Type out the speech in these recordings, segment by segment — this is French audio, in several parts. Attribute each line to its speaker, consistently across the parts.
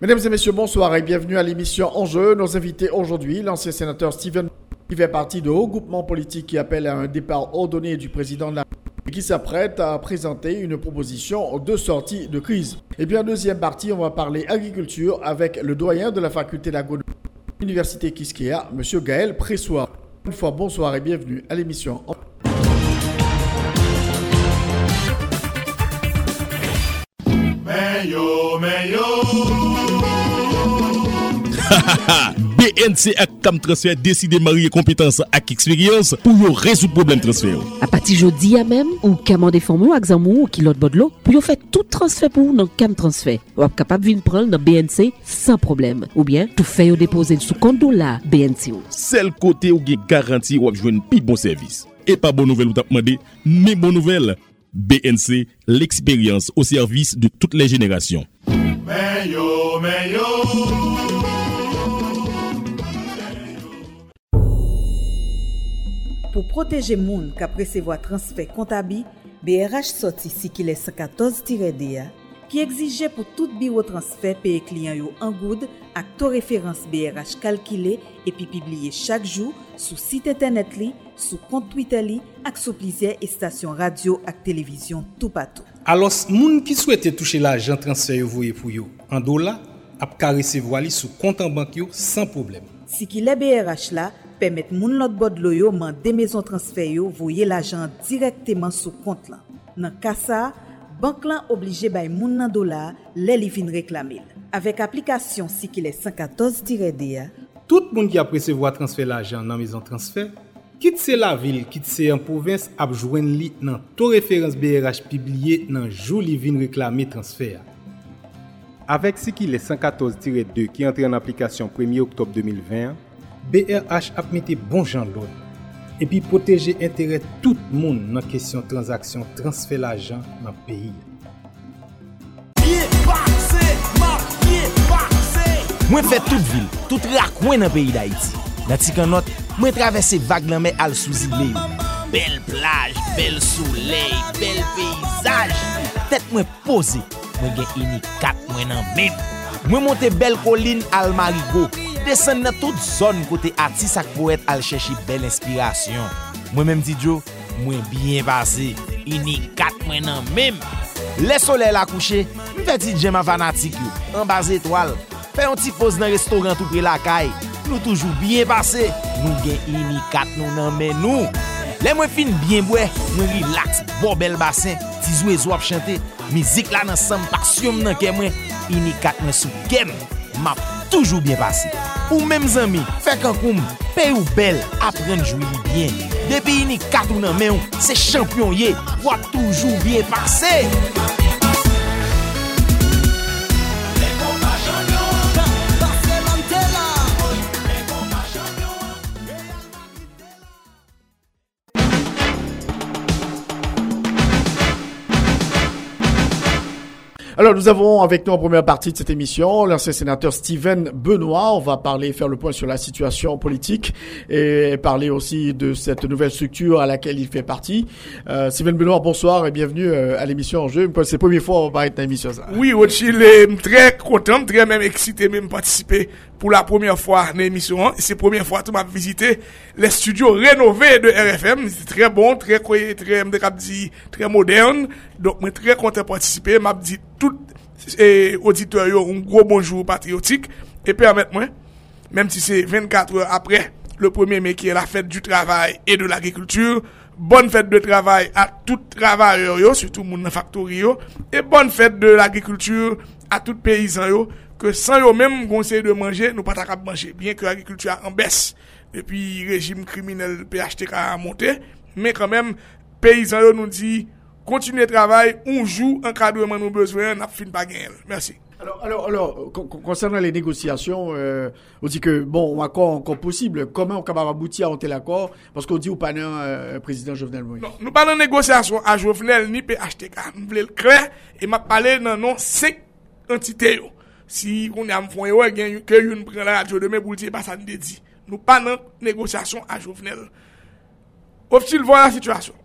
Speaker 1: Mesdames et messieurs, bonsoir et bienvenue à l'émission Enjeu. Nos invités aujourd'hui, l'ancien sénateur Steven qui fait partie de haut groupement politique qui appelle à un départ ordonné du président de la et qui s'apprête à présenter une proposition de sortie de crise. Et puis en deuxième partie, on va parler agriculture avec le doyen de la faculté d'agronomie de l'université Kiskeya, M. Gaël Pressoir. Une fois bonsoir et bienvenue à l'émission Enjeu.
Speaker 2: BNC ak Tam Transfer deside marye kompetans ak eksperyans pou yo rezou problem transfer.
Speaker 3: A pati jodi ya mem, ou kamande formou ak zanmou ou kilot bodlo, pou yo fè tout transfer pou nan Kam Transfer. Wap kapab vin pral nan BNC san problem. Ou bien, tou fè yo depose sou konto la BNC ou.
Speaker 2: Sel kote ou ge garanti wap jwen pi bon servis. E pa bon nouvel ou tap mande, men bon nouvel. BNC, l'expérience au service de toutes les générations.
Speaker 4: Meilleur, meilleur.
Speaker 5: Pour protéger moun ka presevo a transfer kontabi, BRH soti si ki le 114-DA ki egzije pou tout biro transfer peye kliyan yo an goud ak to referans BRH kalkile epi pibliye chak jou sou site internet li, sou kont Twitter li ak sou plizye estasyon radio ak televizyon tou patou.
Speaker 6: Alos, moun ki souwete touche la jan transfer yo voye pou yo an do la, ap ka resevo ali sou kontan bank yo san problem.
Speaker 5: Si ki le BRH la, pemet moun lot bod lo yo man de mezon transfer yo voye l'ajan direkteman sou kont lan. Nan kasa, bank lan oblije bay moun nan dola lè li vin reklamil. Avèk aplikasyon si ki lè 114 dire.
Speaker 6: Tout moun ki apresevo a transfer l'ajan nan mezon transfer, kit se la vil, kit se an provins ap jwen li nan to referans BRH pibliye nan jou li vin reklami transfer
Speaker 7: ya. Avèk si ki lè 114-2 ki entre an aplikasyon 1 oktob 2020,
Speaker 6: BRH ap mette bon jan loun, epi proteje entere tout moun nan kesyon transaksyon transfer la jan nan peyi.
Speaker 8: Mwen fè tout vil, tout rak mwen nan peyi da iti. Nan ti kan not, mwen travesse vag lan men al souzi le. Bel plaj, bel souley, bel peyzaj. Tèt mwen pose, mwen gen ini kat mwen nan mem. Mwen monte bel kolin al marigo. desen nan tout zon kote atis ak poet al cheshi bel inspirasyon. Mwen menm di djo, mwen byen Ini kat mwen nan menm. Le sole la kouche, mwen fe ti djema fanatik yo, an baz etwal. Fe yon ti pose nan restoran tou pre la kay. nou toujou byen pase, nou gen ini kat nou nan men nou. Le mwen fin byen bwe, mwen relax, bo bel basen, ti zwe zo ap chante, mizik la nan sam pasyon nan ke mwen, ini kat mwen sou kem, map. toujou byen pasi. Ou mèm zami, fèk an koum, pe ou bel, apren jwi li byen. Depi ini katou nan men ou, se champyon ye, wap toujou byen pasi.
Speaker 1: Alors, nous avons avec nous en première partie de cette émission l'ancien sénateur Steven Benoît. On va parler, faire le point sur la situation politique et parler aussi de cette nouvelle structure à laquelle il fait partie. Euh, Steven Benoît, bonsoir et bienvenue euh, à l'émission En Jeu. C'est la première fois qu'on va être dans l'émission. ça.
Speaker 9: Oui, Rothschild est très content, très même excité, même participer pour la première fois dans l'émission. C'est la première fois que m'a visité les studios rénovés de RFM. C'est très bon, très, très, très, moderne. Donc, moi, très content de participer. M'a dit tout yo, un gros bonjour patriotique. Et permettez-moi, même si c'est 24 heures après le 1er mai qui est la fête du travail et de l'agriculture, bonne fête de travail à tout travailleur surtout nan factory et bonne fête de l'agriculture à tout paysan que sans yo même conseil de manger, nous pas ta cap manger, bien que l'agriculture en baisse depuis régime criminel PHTK a monté, mais quand même, paysans nous dit kontinue travay, unjou, ankadreman nou bezwen, nap fin pa gen el. Mersi.
Speaker 1: Alors, alors, alors, con- concernant les négociations, euh, on dit que, bon, accord encore possible. Comment on peut aboutir à un tel accord? Parce qu'on dit au panel euh, président Jovenel Moïse.
Speaker 9: Non, nou pa nan negosyasyon a Jovenel ni PHTK. Nou vle l kre, e ma pale nan non 5 entite yo. Si kon yam fon yo, gen yu- ke yon pren la radyo deme pou l tiye pa sa n de di. Nou pa nan negosyasyon a Jovenel. Oftil vwa la situasyon.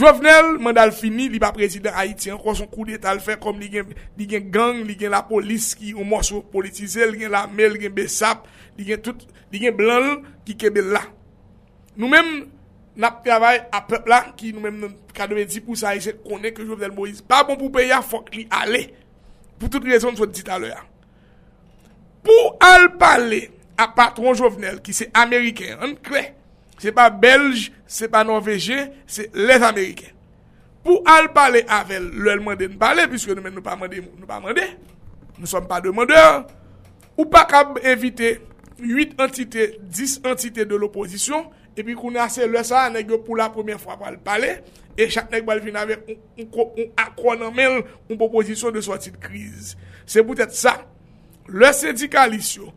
Speaker 9: Jovenel, mandal fini, li pa prezident Haiti, an kon son kou d'etat l fè, kom li gen, li gen gang, li gen la polis ki ou morso politize, li gen la mel, li gen besap, li gen tout, li gen blan ki kebe la. Nou men, nap travay a pep la, ki nou men nan kadeve di pou sa ese konen ke Jovenel Moïse. Pa bon pou peya, fok li ale. Pou tout rezon sou dit alo ya. Pou al pale a patron Jovenel, ki se Ameriken, an kre, se pa Belge, se pa Norvégien, se les Ameriken. Pou al pale avel, lèl mande n'pale, puisque nou men nou pa mande, nou pa mande, nou som pa demandeur, ou pa kab evite 8 entite, 10 entite de l'opposition, epi koune ase lè sa, nèk yo pou la premiè fwa pal pale, e chak nèk bal fin avek un akronamel, un proposisyon de sorti de kriz. Se pou tèt sa, le syndikalisyo,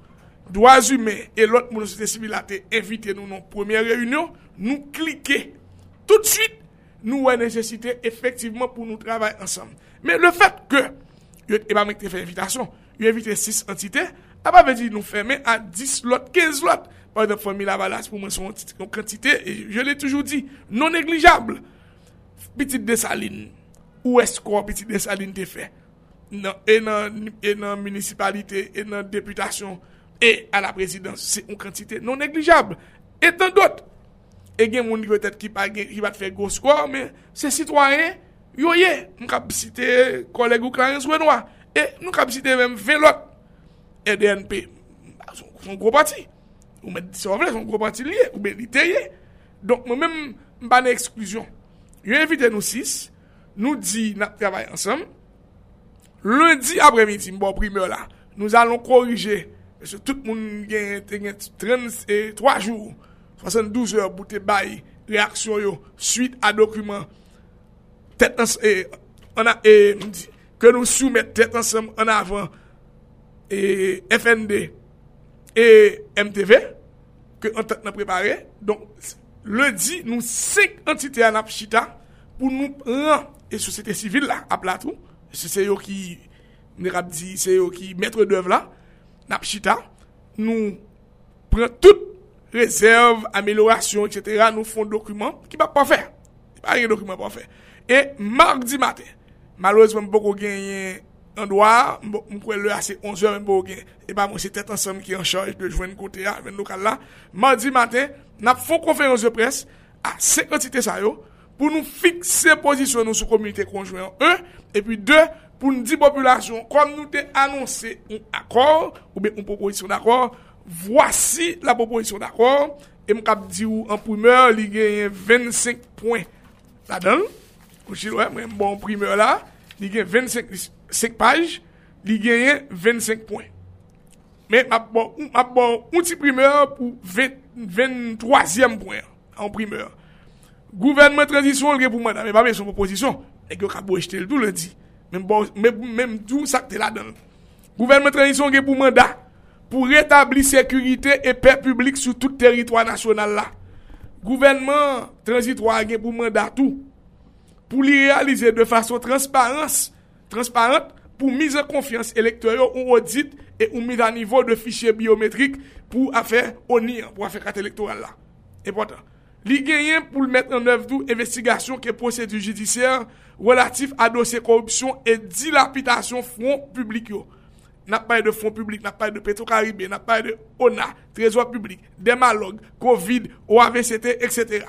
Speaker 9: doaz hume, e lot moun sote sibilate, evite nou nou premiè reynyon, nou klike, tout suite, nou wè nesesite efektiveman pou nou travay ansam. Men le fèt ke, yo e ba mek te fè invitasyon, yo evite 6 entite, a pa ve di nou fèmè a 10 lot, 15 lot, par exemple, fòmi la balas pou mwen son kantite, e je lè toujou di, non neglijable. Petit Desaline, ou esko Petit Desaline te fe? Nan, e nan, e nan municipalite, e nan deputasyon, e non a la prezidans, se yon kantite non neglijable. E tan dot, e gen moun ki vetet ki pa gen, ki va te fe go skor, men se sitwanyen, yo ye, mou kapasite koleg ou Clarence Renoir. E e kap site mèm velot, e DNP, son, son gro pati, ou mè, se wè vle, son gro pati liye, ou mè liteye, donk mè mèm mbane eksklusyon. yo evite nou 6, nou di nap travay ansam, lundi apre midi mbo primeur la, nou alon korije, se tout moun gen te gen 33 jou, 72 ou pou te bay reaksyon yo, suite eh, a eh, dokumen, tet ans, e, an a, e, di, ke nou soumet tet ansam an avan, e, eh, FND, e, MTV, ke an tet nan prepare, donk, lundi nou 5 entite an ap chita pou nou pran e sosete sivil la ap la tou. Se se yo ki ne rap di, se yo ki metre dev la, nap chita, nou pran tout rezerv, amelorasyon, etc. Nou fon dokumen ki pa pa fè. Pa yon dokumen pa fè. E mardi matè, malouzman mboko genyen an doa, doar, mkwen lè ase 11 an mboko genyen, e pa mwen se tèt ansam ki an chanj de jwen kote ya, ven lokal la, mardi matè, nap fon konferans de pres a 5 entite sa yo, pou nou fikse posisyon nou sou komunite konjwen 1, e pi 2, pou nou di populasyon, kon nou te anonsè un akor, ou be un proposisyon d'akor, Vwasi la proposisyon d'akor E m kap di ou an primeur Li genyen 25 poin La dan Mwen bon primeur la Li genyen 25 page Li genyen 25 poin Men ap bon Un ti primeur pou 23e poin An primeur. Gouvernement transisyon genyen pou manda Men pa men son proposisyon E genyen kap bo ejte l tout le di Men tout sakte la dan Gouvernement transisyon genyen pou manda pou rétabli sécurité et paix publique sou tout territoire national la. Gouvernement transitoire gen pou mandat tout, pou li realize de fason transparente, pou mise confiance électorale ou audit et ou mise à niveau de fichier biométrique pou affaire ONIR, pou affaire carte électorale la. Important. Li genyen pou mettre en œuvre tout investigation ke procédure judiciaire relatif à dossier corruption et dilapidation fonds public yo. Nap paye de fonds publik, nap paye de Petro-Karibé, nap paye de ONA, Trésor publik, Demalog, Covid, OAVCT, etc.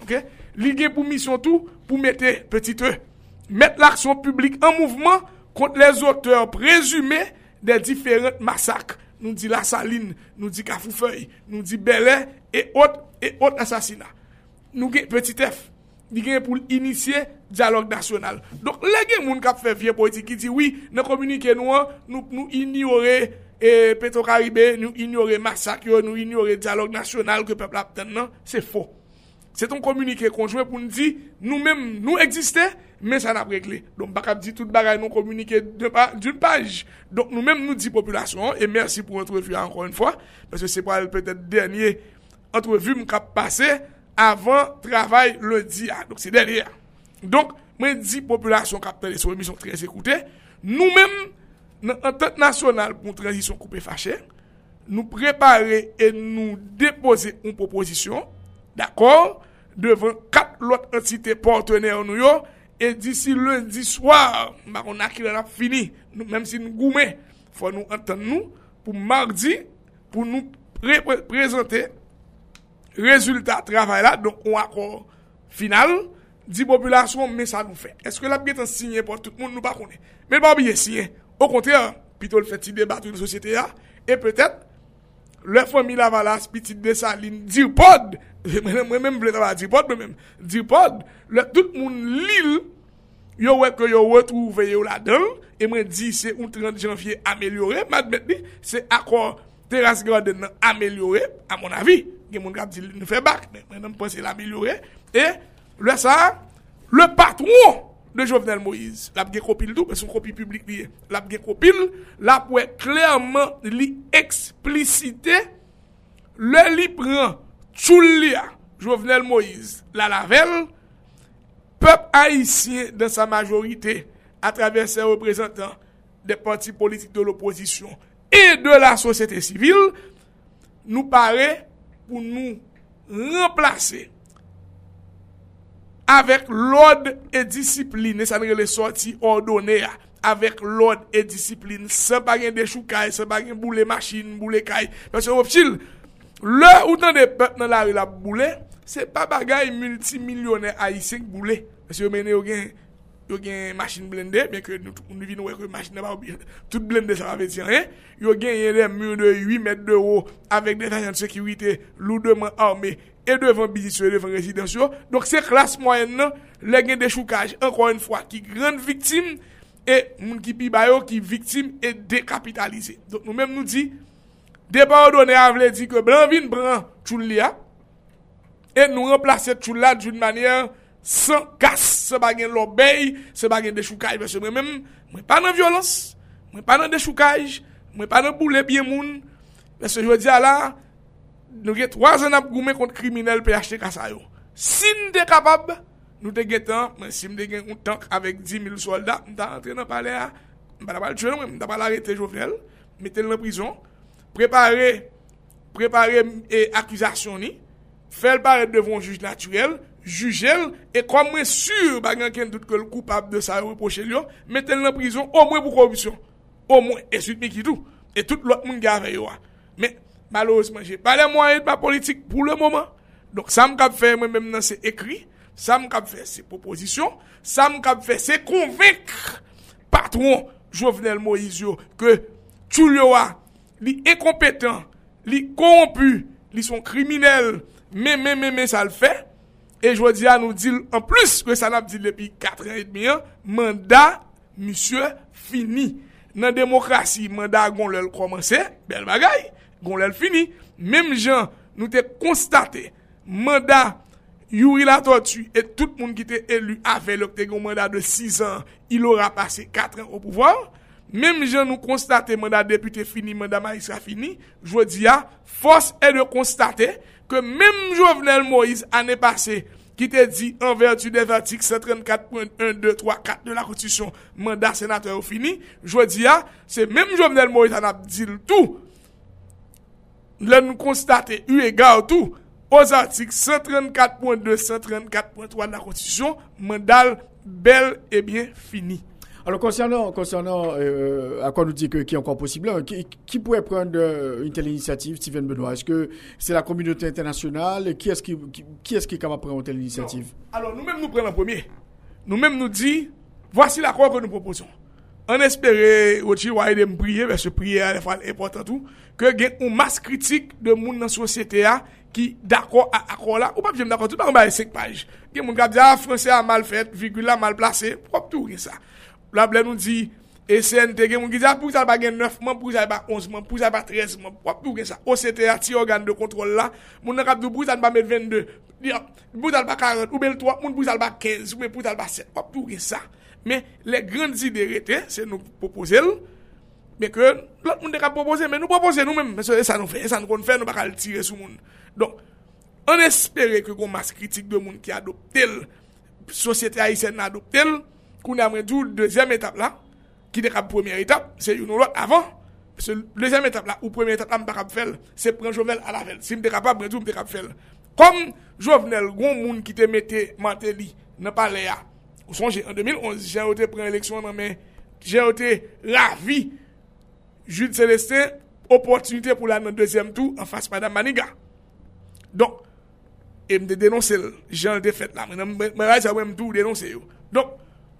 Speaker 9: Ok? Lige pou mission tout, pou mette petit e. Mette l'action publik en mouvment kont les auteurs présumés de différentes massacres. Nou di La Saline, nou di Kafoufeuille, nou di Belè, et autres assassinats. Nou gen petit F. Li gen pou l'initier dialog nasyonal. Donk le gen moun kap fe vie politik ki di, oui, nan komunike nou an, nou ignore Petro-Karibé, nou ignore Massakyo, nou ignore dialog nasyonal ke pepl ap ten nan, se fo. Se ton komunike konjouè pou nou di, nou mèm nou eksiste, men sa nan pregle. Don bak ap di tout bagay nou komunike d'un page. Don nou mèm nou di populasyon, e mersi pou entrevu ankon yon fwa, parce se po al petè denye entrevu m kap pase, avan travay le di a. Don se denye a. Don mèm di populasyon kap tè de sou emisyon trez ekoute, nou mèm nan antot nasyonal pou transisyon koupe fache, nou prepare e nou depose un proposisyon, d'akor, devan kat lot entite partener nou yo, e disi lundi swar, bakon akil an ap fini, menm si nou goume, fwa nou enten nou, pou mardi, pou nou prezante, rezultat travay la, donk ou akor final, di populasyon, men sa nou fe. Eske la biye tan sinye pou tout moun nou bakone? Men ba biye sinye, au kontre, pitol feti debatou yon sosyete ya, e petet, le fami la valas, piti de sa lin, dir pod, Mwen men vle taba dipod mwen men Dipod Le tout moun lil Yo wek yo wet ou veye ou la den E mwen di se un 30 janvye amelyore Mwen met di se akwa Teras nan amelyore A mon avi Gen moun kap di nou fe bak Mwen pense l'amelyore E le sa Le patron de Jovenel Moïse Lap gen kopil Son kopi publik liye Lap gen kopil Lap wè klerman li Le li Choulia, Jovenel Moïse, la lavel, pep haïsien de sa majorité a travers ses représentants des partis politiques de l'opposition et de la société civile, nou pare pou nou remplacer avek l'ordre et discipline, sa nre le sorti ordonné, avek l'ordre et discipline, se bagen de choukaj, se bagen boule machine, boule kaj, parce que, Le ou tan de pep nan la ri la boule, se pa bagay multimilyonè haïsèk boule. Se yo menè yo gen, yo gen machine blendè, ben ke nou vi nou wek machine ba ou, tout blendè sa va ve ti an, yo gen yè den mûr de 8 mèd de ou, avèk detajant sekirite, loudèman armè, e devan bizisyon, e devan rezidensyon. Donk se klas mwen nan, le gen de choukaj, ankon yon fwa, ki gran viktim, e moun ki pi bayo ki viktim, e dekapitalize. Donk nou mèm nou di, Depa ou donè avle di ke blan vin bran choul li a, e nou remplase choul la d'youn manyer san kas, se bagen l'obey, se bagen de choukaj. Mwen pa nan violans, mwen pa nan de choukaj, mwen pa nan boule biye moun, mwen se jwè di ala, nou get wazen ap goumen kont kriminel pe yachte kasa yo. Si nou de kapab, nou de getan, mwen si mde gen un tank avek 10.000 soldat, mwen ta rentre nan pale a, mwen ta pale chwen, mwen ta pale arete jovenel, mwen tel nan prison, Prepare e akwizasyon ni, fel pare devon juj naturel, jujel, e kwa mwen sur bagan ken dout ke l koupab de sa reproche li yo, metel nan prison, o mwen pou korupsyon. O mwen, e süt mi ki tou, e tout lot moun gave yo a. Men, malouzman, jè pa le mwen et pa politik pou le mouman. Donk, sa m kap fe mwen men nan se ekri, sa m kap fe se proposisyon, sa m kap fe se konvek patron Jovenel Moïse yo, ke chou li enkompetant, li korompu, li son kriminel, men men men men sa l fè, e jwa di an nou dil, an plus ke sa nap dil depi 4 an et demi an, manda, misye, fini. Nan demokrasi, manda gon lèl komanse, bel bagay, gon lèl fini. Mem jan, nou te konstate, manda, Yuri la tortue et tout moun ki te elu ave lòk te goun mandat de 6 an, il ora pase 4 an au pouvoir, Mem jen nou konstate mandat depute fini, mandat maïsra fini, jwo di ya, fos e de konstate ke mem Jovenel Moïse ane pase, ki te di en vertu de vertik 134.1.2.3.4 de la kontisyon mandat senatèr ou fini, jwo di ya, se mem Jovenel Moïse ane ap di l tout, lè nou konstate yu e ga ou tout, os artik 134.2, 134.3 de la kontisyon, mandat bel e bien fini.
Speaker 1: Alors, concernant, concernant euh, à quoi nous dit que qui est encore possible, hein, qui, qui, pourrait prendre euh, une telle initiative, Steven Benoît? Est-ce que c'est la communauté internationale? Qui est-ce qui, qui, est, qui est capable de prendre une telle initiative?
Speaker 9: Alors, nous-mêmes, nous prenons en premier. Nous-mêmes, nous dit, voici l'accord que nous proposons. On espérait, aussi, de me prier, parce que prier est important tout, que y ait une masse critique de monde dans la société qui d'accord à accord là, ou pas bien d'accord, tout le monde a 5 pages. Il y a des gens qui disent, ah, français a mal fait, virgule a mal placé, propre tout, ça. La ble nou di, E CNT gen moun ki diya pou sa ba gen 9 man, pou sa ba 11 man, pou sa ba 13 man, wap tou gen sa. OCT a ti organ de kontrol la, moun nan kap dou pou sa ba met 22, pou sa ba 40, ou bel 3, moun pou sa ba 15, ou bel pou sa ba 7, wap tou gen sa. Men, le grandi de rete, se nou propose l, men ke, lot moun de kap propose, men nou propose nou men, men se sa nou fe, sa nou kon fe, nou bakal tire sou moun. Don, an espere ke kon mas kritik de moun ki adopte l, sosyete a isen adopte l, koun amre djou l deuxième etap la, ki de kap premier etap, se yon nou lot avan, se deuxième etap la, ou premier etap la mpa kap fel, se pren jovel a la vel, si kapap, mwen djou mte kap fel. Kom jovenel, goun moun ki te mette manteli, nan pale ya, ou sonje, en 2011, jen ote pren eleksyon nan men, jen ote ravi, Jude Celestin, opotunite pou la deuxième tou, an fase Madame Maniga. Don, e mte denonse l, jen ote fet la, mwen ray sa wèm tou denonse yo. Don,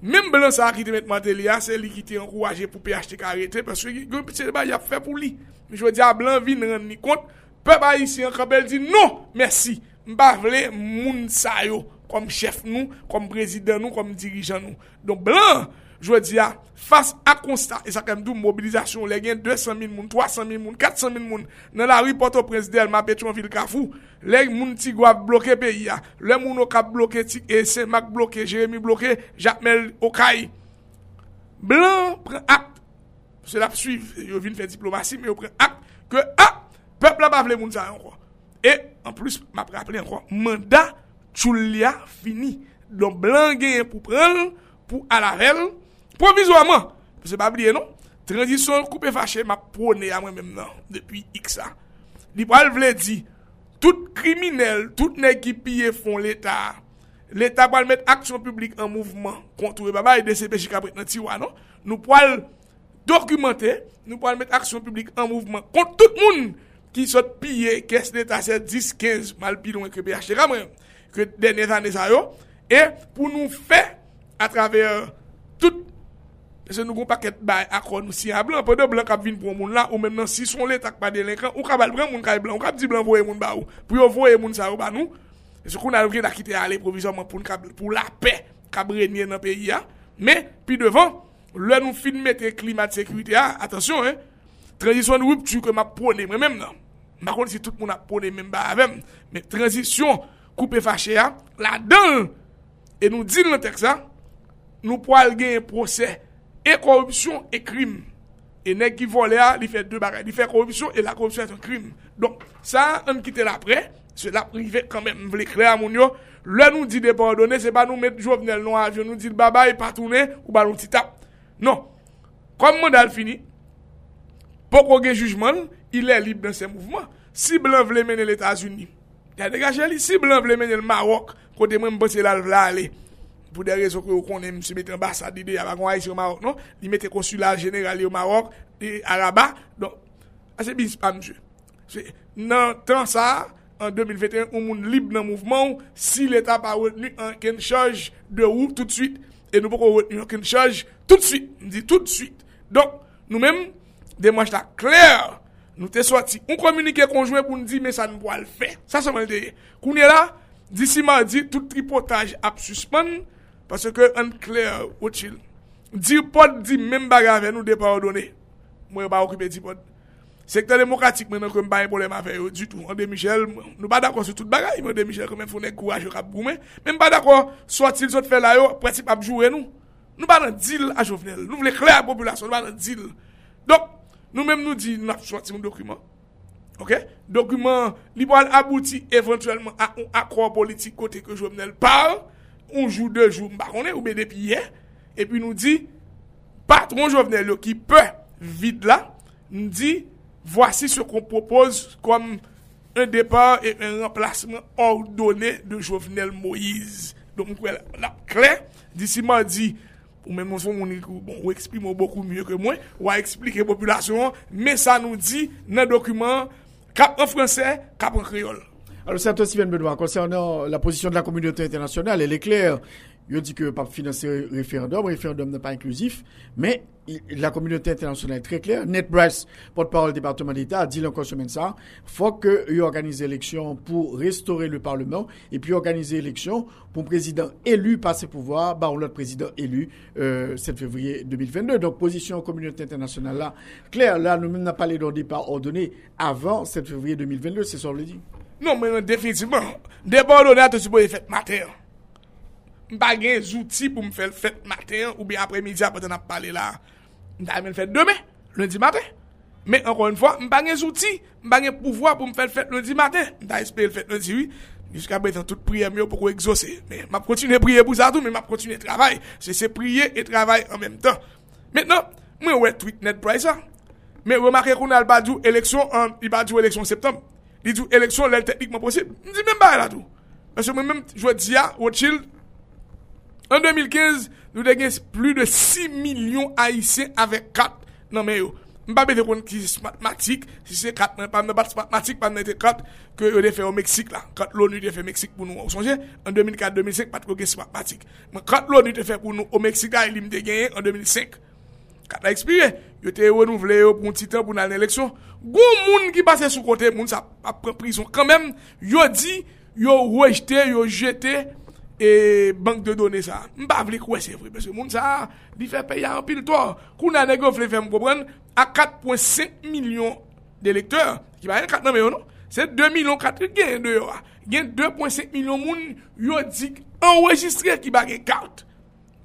Speaker 9: Mem belan sa ki te met mateli a, se li ki te anrouaje pou PHT ka arete, paswe ki goun piti se ba yap fe pou li. Mi jwe di a blan vi nan ni kont, pe ba yisi an kabel di, non, mersi, mba vle moun sa yo, kom chef nou, kom prezident nou, kom dirijan nou. Don blan, jwe di ya, fas a konsta, e sa kem dou mobilizasyon, le gen 200.000 moun, 300.000 moun, 400.000 moun, nan la ripoto prezidel, ma petron vil Kafou, le moun ti gwa bloke peyi ya, le moun okap bloke, ti e se mak bloke, jeremi bloke, jakmel Okay, blan pren ak, se la psuiv, yo vin fè diplomasi, me yo pren ak, ke ak, pep la bavle moun zayon kwa, e, an plus, ma pre aple an kwa, manda, chou lia fini, don blan gen pou pren, pou alavel, Provizouaman, se pa bliye non, transisyon koupe fache ma pwone a mwen menm nan, depi Xa. Li pral vle tout kriminel, tout ne ki piye fon l'Etat, l'Etat pral met aksyon publik an mouvman kontou e baba e DCP nan tiwa non, nou pral dokumante, nou pral met aksyon publik an mouvman kont tout moun ki sot piye kes l'Etat se 10-15 mal pilon e krepe yache ramren, ke denye zane zayo, e pou nou fe a traver tout se nou goun paket bay akon ou si a blan, pe de blan kap vin pou moun la, ou men nan si son le tak pa delinkan, ou kap al bran moun kay blan, ou kap di blan voye moun ba ou, pou yo voye moun sa ou ba nou, se kou nan vre da kite ale provizorman pou la pe, kap renyen nan peyi ya, me, pi devan, lè nou fin mette klimat sekwite ya, atensyon, transisyon nou tu ke ma pwone mwen men nan, makon si tout moun ap pwone men ba avem, me transisyon koupe fache ya, la dan, e nou din nan tek sa, nou po al gen prosè, E korupsyon e krim. E nek ki vole a, li fe de bagay. Li fe korupsyon e la korupsyon et un krim. Don, sa an kite la pre, se la prive kanmen vle kre a moun yo, le nou di de pardonne, se pa nou met jovenel nou avyon, nou di babay patounen, ou ba nou ti tap. Non. Kom mandal fini, poko gen jujman, il e libe dan se mouvman. Si blan vle mene l'Etats-Unis, ya degaje li, si blan vle mene l'Marok, kote mwen mbose la vla ale, pou de rezo ki yo konen msye mette ambasade de Yabagon Haiti yo Marok non, li mette konsulat general yo Marok, e Araba, don, ase bis pa msye. Nan tan sa, an 2021, ou moun libe nan mouvman, si l'Etat pa retenu an ken chaj de ou tout suite, e nou pou kon retenu an ken chaj tout suite, mdi tout suite. Don, nou men, demanj ta kler, Nou te swati, ou komunike konjwen pou nou di men sa nou po al fe. Sa seman deye. Kounye la, disi ma di, tout tripotaj ap suspon, Pase ke an kler ou chil. Di men bagave nou de pa ou done. Mwen ba okipe di pod. Sekte demokratik men an kon ba yon problem ave yo du tout. An de Michel, nou ba dako sou tout bagay. An de Michel kon men founen kouaj yo kap goumen. Men ba dako, sotil sot fe la yo, preci pa bjouwe nou. Nou ba nan dil a jovenel. Nou vle kler a populasyon, nou dil. Dok, nou men nou di nou ap. Ok? Dokumen li po al abouti eventuellement a un akro politik kote ke jovenel parle. Un jou, de jou, mba konen, ou be depi ye, epi nou di, patron jovenel yo ki pe vide la, nou di, vwasi se kon propose kom un depa e un remplasman ordone de jovenel Moïse. Don mwen la kler, disi mwa di, ou men monson mouni, bon, boku mye ke mwen, ou a eksplike populasyon, men sa nou di, nan dokumen, kap an franse, kap an kriol.
Speaker 1: Alors, Santos Steven Benoît, concernant la position de la communauté internationale, elle est claire. il dit que pas financer référendum, référendum n'est pas inclusif, mais la communauté internationale est très claire. Ned Bryce, porte-parole du département d'État, a dit encore semaine ça, faut qu'il organise l'élection pour restaurer le Parlement et puis organiser l'élection pour un président élu par ses pouvoirs, bah, l'autre président élu euh, 7 février 2022. Donc, position communauté internationale là, claire, là, nous n'avons pas d'un départ ordonné avant 7 février 2022, c'est ça qu'on le dit.
Speaker 9: Non, mais définitivement, départ ordonné a supposé fait matin. Mpa gen zouti pou m fè fèt matin ou bi apre midi apre ten ap pale la. Mpa men fèt demè, lundi matin. Men ankon yon fwa, mpa gen zouti, mpa gen pouvoi pou m fè fèt lundi matin. Mpa espè fèt lundi wi, jiska betan tout priye myo pou kou exose. Men map kontine priye pou zadou, men map kontine travay. Se se priye et travay an menm tan. Menan, mwen wè tweet net price a. Men wè makè koun al badjou eleksyon an, i badjou eleksyon septem. Di djou eleksyon lèl teknikman posib. Mdi men ba el adou. Mwen mwen mèm jwè diya, wè child, En 2015, nou de gen plus de 6 milyon haisyen avek kat nan men yo. Mba bete kon ki matematik, si se kat nan pan nan bat matematik pan nan te kat ke yo de fe o Meksik la. Kat l'ONU de fe Meksik pou nou. Ou sonje, en 2004-2005 pat ko gen si matematik. Men kat l'ONU te fe pou nou o Meksik la, ilim de genye en 2005. Kat la ekspire, yo te yo nou vle yo pou ntitan pou nan l'eleksyon. Goun moun ki pase sou kote, moun sa apre prison. Kan men, yo di, yo wejte, yo jete... E bank de donè sa, mba vle kwe se vre, pese moun sa, di fe pe ya an pil to. Kou nan negyo vle m kopren, a 4.5 milyon de lekteur, ki ba yon 4 nan me yo nou, se 2 milyon 4 gen de yo a. Gen 2.5 milyon moun, yo dik enregistre ki ba gen kart.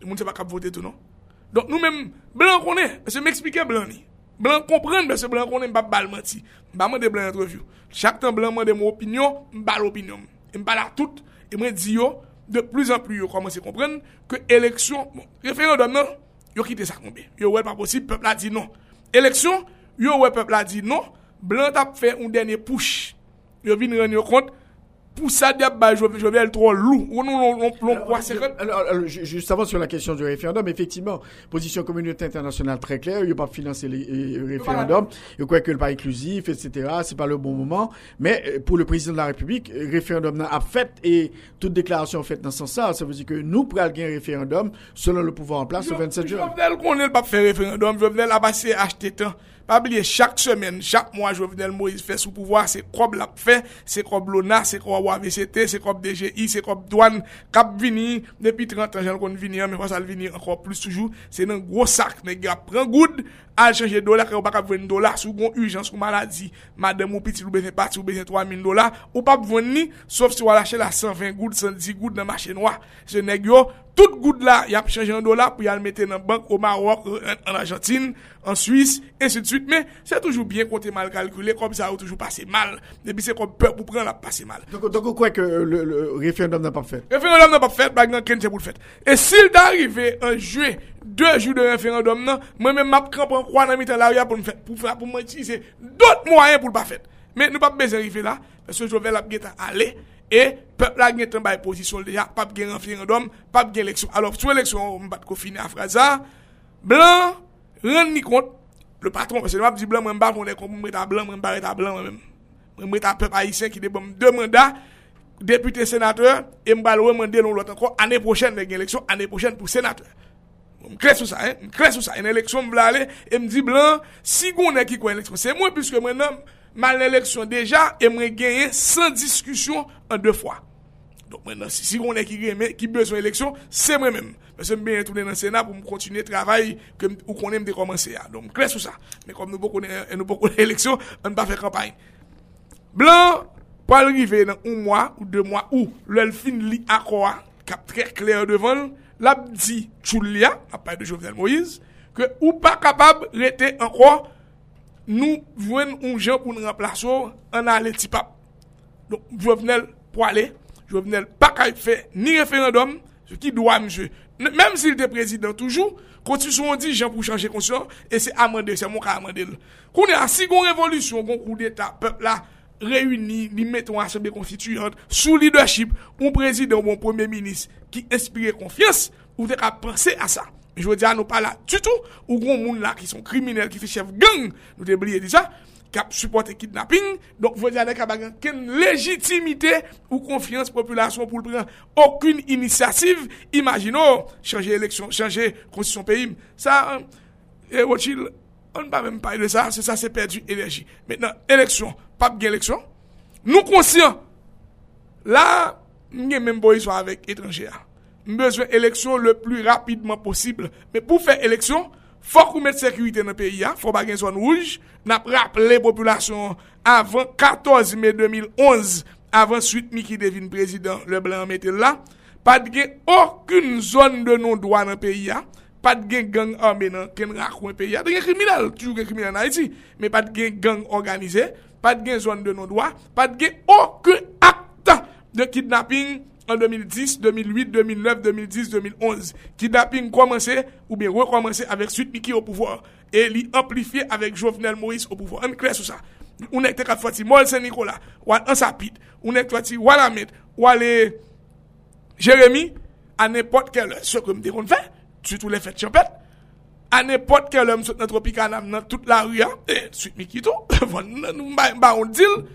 Speaker 9: Moun se pa kap vote tou nou. Don nou men, blan konen, se m eksplike blan ni. Blan kompren, se blan konen mba bal mati. Mba mwen de blan entreview. Chak tan blan mwen de m opinyon, mba l'opinyon. Mba la tout, mwen di yo, de plus an plus yo koman se kompren ke eleksyon, bon, referendum nan yo kite sa konbe, yo wè pa posib pepl la di non, eleksyon yo wè pepl la di non, blan tap fè un denye pouche, yo vin ren yo kont pou sa diap ba Jovenel tro lou, ou nou nou plon kwa sekret?
Speaker 1: Alors, juste avant sur la question du référendum, effectivement, position communauté internationale très claire, il n'y a pas financé le référendum, il quoi que le pas inclusif, etc., c'est pas le bon moment, mais pour le président de la République, référendum a fait, et toute déclaration faite dans ce sens-là, ça veut dire que nous prenons un référendum selon le pouvoir en place au 27 juin.
Speaker 9: Jovenel connaît pas faire référendum, Jovenel a passé acheter temps. Pa bliye chak semen, chak mwa Jovenel Moïse fè sou pouvoi, se krob lap fè, se krob lona, se krob WVCT, se krob DGI, se krob douan, kap vini, depi 30 an jen kon vini an, me fwa sal vini ankon plus toujou, se nan gwo sak, ne gya pren goud, al chanje dola, kre ou pa kap ven dola, sou gon urjans kou maladi, madem ou piti lou besen pati, ou besen 3000 dola, ou pa veni, sof si wala chè la 120 goud, 110 goud nan machè noa, se ne gyo, tout goud la, yap chanje an dola, pou yal mette nan bank, ou Marok, en Argentine, en Suisse, et se de suite, mais c'est toujours bien quand mal calculé, comme ça a toujours passé mal. Depuis c'est comme peur pour prendre la passer mal.
Speaker 1: Donc, donc, quoi que le, référendum n'a pas fait?
Speaker 9: Le référendum n'a pas fait, bah, non, c'est pour le fait. Et s'il d'arriver en juillet, deux jours de référendum, non, moi-même, m'a crampe en croix dans mi-temps là, pour me faire, pour faire, pour me utiliser d'autres moyens pour le pas faire. Mais nous pas besoin là, parce que je vais la aller. Et peuple a gagné une position déjà, pas de référendum, pas de élection. Alors, sur l'élection, on va finir à phrase blanc, rend compte, le patron, parce que je dis blanc, je ne sais pas si je blanc, sais pas blanc, sais pas peuple haïtien qui débat deux mandats, député sénateur, et je vais demander l'autre encore, année prochaine, l'élection, année prochaine pour sénateur. Je crée sur ça, hein, je crée sur ça. Une élection, je me blanc, si on est qui quoi élection, c'est moi, puisque maintenant, mal l'élection déjà, je gagner sans discussion en deux fois. Donc maintenant, si on est qui, qui besoin d'élection, c'est moi-même. Parce que je bien retourner dans le Sénat pour continuer le travail ou qu'on aime commencer. Donc, clair sur ça. Mais comme nous beaucoup nous beaucoup d'élections, on ne pas faire campagne. Blanc, pour arriver dans un mois ou deux mois où l'elfin lit accord, cap très clair devant, l'a dit Choulia, à part de Jovenel Moïse, que ou pas capable rester encore, nous voulons un gens pour nous remplacer en aller tipap. Donc, Jovenel, pour aller, Jovenel pas qu'à faire ni référendum, ce qui doit, monsieur, même s'il était président toujours, constitution dit gens pour changer constitution, et c'est amendé, c'est mon cas amendé. Qu'on est à si révolution, qu'on coup d'état, peuple là, réuni, li mettons assemblée constituante, sous leadership, un président ou un premier ministre qui inspire confiance, ou t'es qu'à penser à ça. Je veux dire, nous pas là du tout, ou gros monde là qui sont criminels, qui fait chef gang, nous dit ça, kap supporte kidnapping, vwe diya nek a bagan ken legitimite ou konfians populasyon pou l pren okun inisiativ, imagino chanje eleksyon, chanje konstisyon peyim. Sa, e wotil, an pa mèm paye de sa, se sa se perdi enerji. Mètenan, eleksyon, pap gen eleksyon, nou konsyen, la, mwen mèm boy so avèk etranje a. Mwen bezwen eleksyon le plu rapidman posible. Mè pou fè eleksyon, fòk ou mèt sekwite nan peyi a, fòk bagen zon wouj, nap rap le populasyon avan 14 mei 2011, avan suite mi ki devine prezident le blan mette la, pat gen okun zon de non doa nan peyi a, pat gen gang ame nan ken rakwen peyi a, de gen kriminal, toujou gen kriminal nan iti, me pat gen gang organize, pat gen zon de non doa, pat gen okun akta de kidnapping en 2010, 2008, 2009, 2010, 2011. Kidnapping komanse ou bien rekomanse avek suite mi ki ou pouvoir, e li amplifiye avek Jovenel Moïse ou pouvoir. Kles ou sa. Ou nek te kat fwati Mol Saint-Nicolas, ou an Ansapit, ou nek fwati Walamed, ou Jérémy, an epot ke le, se kem de kon fè, Soutou le fèt champèt. An epot ke lèm sot nan tropikanam nan tout? La rüya. E, suit mi kito. Mba on dil.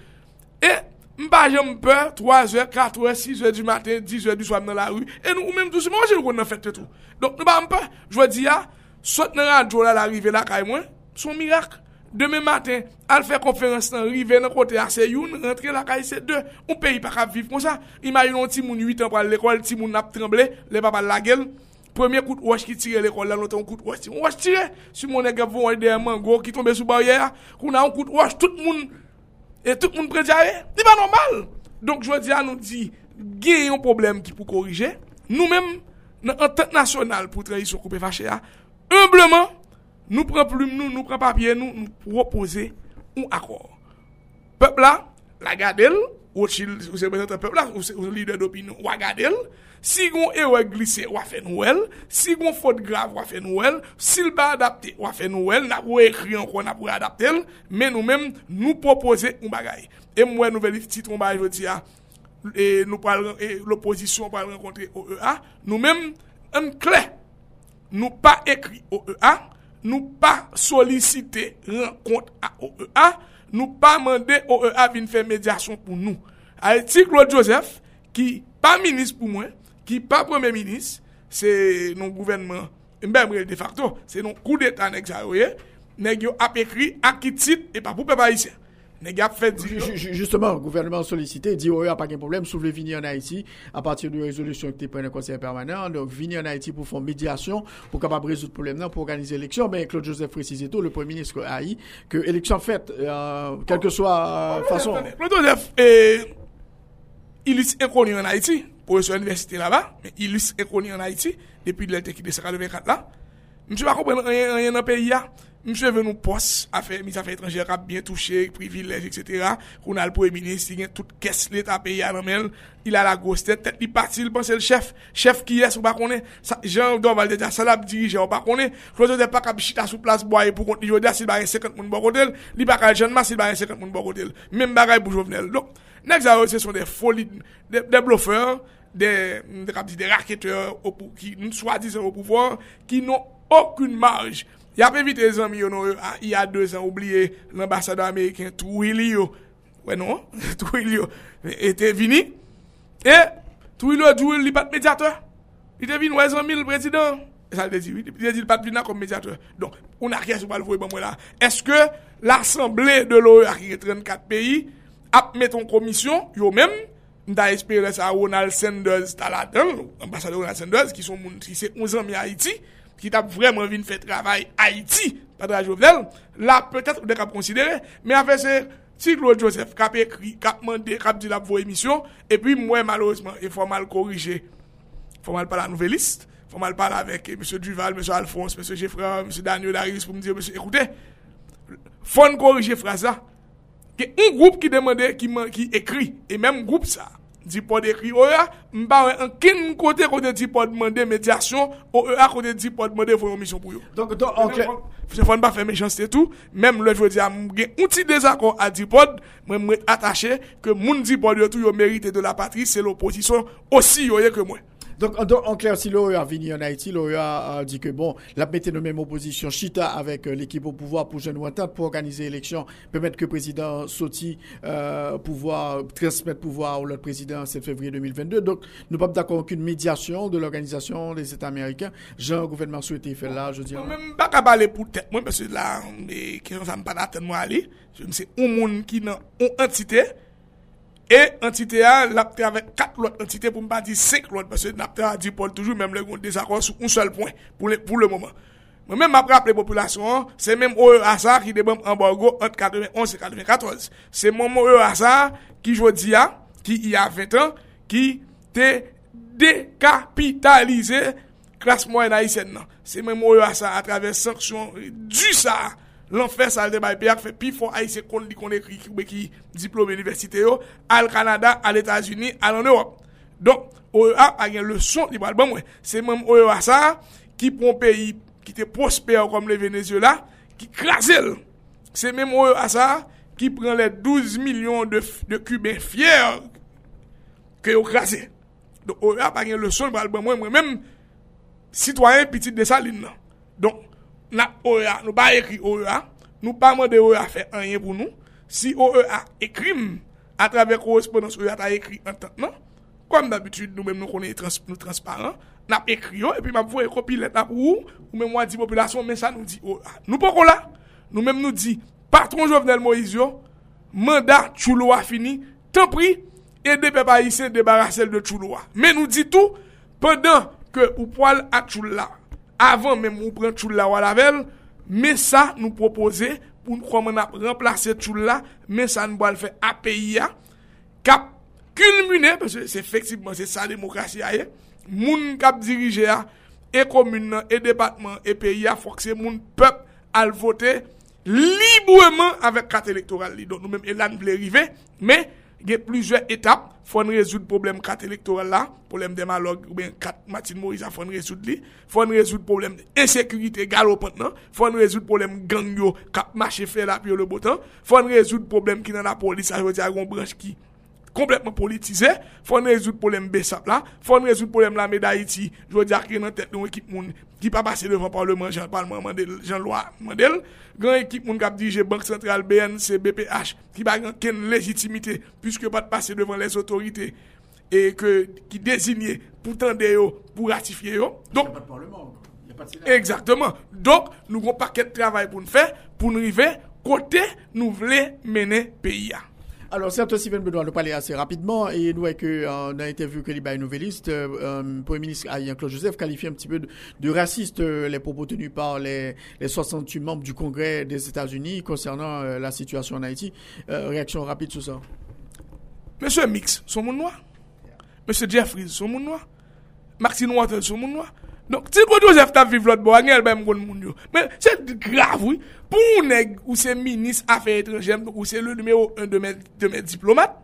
Speaker 9: E, mba jèm pè, 3è, 4è, 6è du matin, 10è du swab nan la rüy. E nou mèm dousi, mwen jèl kon nan fèt te tou. Donk, mba mpa, jwè di ya, sot nan radyo la la rive la kay mwen, son mirak. Demè matin, al fè konferans nan rive nan kote ase youn, rentre la kay se de. Ou peyi pa kap viv kon sa. Imaginon ti moun 8 an pral l'ekol, ti moun nap tremble, le papal la gel. Premier kout waj ki tire l'ekol la, notan kout waj ti. Waj tire, si moun e gav voun waj de mango ki tombe sou barye ya, kou nan kout waj, tout moun, et tout moun predjare, di ba normal. Donk jwa di an nou di, gen yon problem ki pou korije, nou men, nan antet nasyonal pou trahi sou koupe fache ya, humbleman, nou pren plume nou, nou pren papye nou, nou propose un akor. Pepla, la gade l, ou se prezente pepla, ou se lider d'opinion, wagade l, Si gon e we glise, wafen wel. Si gon fote grave, wafen wel. Si l ba adapte, wafen wel. Na pou e an kon, na pou e adapte el. Men nou men, nou propose un bagay. E mwen nou velif titron ba joti ya. E nou pal, e l oposisyon pal renkontre OEA. Nou men, an kle. Nou pa ekri OEA. Nou pa solisite renkontre a OEA. Nou pa mande OEA vin fè medyasyon pou nou. A eti Claude Joseph, ki pa minis pou mwen, ki pa premier minis, se nou gouvenman, mbe mre de facto, se nou kou detan ek sa yoye, neg yo ap ekri akitit, e pa pou pe pa isye. Neg ap fet di yo.
Speaker 1: Justement, gouvenman solisite, di yoye ap aken problem, souvle vini an Haiti, a patir di rezolusyon ki te prene konser permanent, vini an Haiti pou fon medyasyon, pou kapab rezout problem nan, pou organize eleksyon, ben Claude Joseph Fresizeto, le premier ministre a yi, ke eleksyon fet, kelke swa fason.
Speaker 9: Claude Joseph, ilis ekoni an Haiti, pou yon sou universite la ba, il lis ekoni an Haiti, depi de lente ki de seka de 24 la, msè pa kompren an yon an peyi ya, msè ven nou pos, afe, mis afe etranjè rap, bien touche, privilèj, etc., eminis, si gen tout kes let a peyi ya nan men, il a la gostet, tet li pati, il pense l chef, chef ki yes ou pa konen, jan do valde dja salab dirije ou pa konen, klozo de pa kap chita sou plas boye pou konti jodia, si l bagay 50 moun bokotel, li bakal janman, si l bagay 50 moun bokotel, men bagay pou jovenel. Donc, nek zaro, se son de foli, de bluffeur, de raketeur ki nou swa disen ou pouvoir ki nou okoun marj y ap evite zanmi yo nou y a 2 an oubliye l'ambassadeur Ameriken Trouilio wè non, Trouilio ete vini e Trouilio djouil li pat mediateur ite vini wè zanmi l prezident e sa l de di, ite di l pat vina kom mediateur donk, ou na kye sou pal vwe ban mwen la eske l'assemble de l'OE a ki 34 peyi ap meton komisyon yo menm Nta espere sa Ronald Sanders talaten, ambasadeur Ronald Sanders, ki son moun, ki se 11 an mi Haiti, ki tap vreman vin fè travay Haiti, padra Jovenel, la petèt ou de kap konsidere, me a fè se, si Claude Joseph kap ekri, kap mande, kap di la pou emisyon, e pi mwen malouzman, e fò mal korije, fò mal pa la nouveliste, fò mal pa la vek, M. Duval, M. Alphonse, M. Geoffroy, M. Daniel Darius, pou mdi, M. Ekoute, fò n korije fraza, Ke yon group ki demande, ki ekri, e menm group sa, di pod ekri, o ya, mba wè an ken kote kote di pod mande medyasyon, o ya kote di pod mande voyon misyon pou yo.
Speaker 1: Donk, donk, ok.
Speaker 9: Se fon ba fè mechansite tou, menm lè jwè di a mge outi dezakon a di pod, mwen mwen atache, ke moun di pod yo tou yo merite de la patri, se l'oposisyon osi yo ye ke mwen.
Speaker 1: Donc, en, clair, si l'OEA venu en Haïti, l'OEA a dit que bon, la mettait de même opposition chita avec euh, l'équipe au pouvoir pour jeune entente pour organiser l'élection, permettre que le président Soti euh, pouvoir transmettre pouvoir au l'autre président 7 février 2022. Donc, nous pas d'accord aucune médiation de l'organisation des États américains. Jean, le gouvernement souhaitait faire là, je dis.
Speaker 9: Moi, même pas qu'à parler pour tête, moi, parce que là, qui me pas d'attendre moi aller. Je me sais, un monde qui n'a, une entité, Et entité A, l'apte avec 4 l'autre entité pour ne pas dire 5 l'autre, parce que l'apte a dit Paul toujours, même le compte des accords sur un seul point, pour le, pour le moment. Mais même après la population, c'est même OEASA qui débat embargo entre 91 et 94. C'est même OEASA qui, je dis, qui il y a 20 ans, qui te décapitalisé classe moyenne haïtienne. C'est même OEASA à travers sanctions du Sahara l'enfer ça le débat fait. Puis faut haïtien qu'on dit qu'on écrit qui diplôme université yo. Al Canada à États-Unis à en Europe. Donc OEA a une leçon li bon c'est même OEA qui prend pays qui était prospère comme le Venezuela qui crase c'est même OEA qui prend les 12 millions de, Cubains fiers que yo crasé donc OEA a une leçon bon moi moi même citoyen petit de Saline donc na OEA, nou ba ekri OEA, nou pa mande OEA fè anyen pou nou, si OEA ekrim, atrave korespondans OEA ta ekri antant nan, kom d'abitud nou mèm nou konen trans, nou transparant, nap ekri yo, epi map vou e kopi let ap ou, ou mèm wadi populasyon, men sa nou di OEA. Nou poko la, nou mèm nou di, patron Jovenel Moïse yo, mandat Chouloa fini, tan pri, e depe pa yise debarasel de Chouloa. Men nou di tou, pendant ke ou poal ak Chouloa, avant même ou prendre ou la veille, mais ça nous proposer pour nous comment remplacer Choula, mais ça nous va le faire à pays cap culminer parce que c'est effectivement c'est ça la démocratie ailleurs moun cap diriger et commune et département et pays a faut que moun peuple à voter librement avec carte électorale. Donc nous même et là nous arriver mais il y a plusieurs étapes. Faut résoudre le problème carte électorale là problème des malog ou bien carte Martin Moïse faut résoudre li. Faut résoudre problème insécurité galopante non faut résoudre problème gang cap marché fait là puis le beau temps. Faut résoudre problème qui dans la police ça veut dire une branche qui complètement politisé. Faut résoudre le problème BESAP là. Faut résoudre le problème la d'Haïti. Je veux dire qu'il y a une tête d'une équipe moun qui pas passer devant le Parlement, Jean Parlement Jean-Loi Mandel. Grand équipe moun qui dirige Banque Centrale BNC BPH qui pas aucune légitimité puisque pas de passer devant les autorités et que qui désigné pour tendre pour ratifier yo. Donc
Speaker 1: a.
Speaker 9: Exactement. Donc nous avons un paquet de travail pour nous faire pour nous arriver côté nous voulons mener pays.
Speaker 1: Alors, certes, Steven Benoît nous parler assez rapidement et nous, avec euh, on a interviewé que les nouvelliste, euh, euh, Premier ministre Ayan Claude Joseph qualifie un petit peu de, de raciste euh, les propos tenus par les, les 68 membres du Congrès des États-Unis concernant euh, la situation en Haïti. Réaction rapide sur ça.
Speaker 9: Monsieur Mix, son monde noir. Monsieur Jeffries, son monde noir. Martin Waters, son monde noir. Donc, si Joseph t'a vivre l'autre bois, il même monde yo. Mais c'est grave, oui. Pour un nèg ou c'est ministre affaires étrangères, ou c'est le numéro un de mes, diplomates.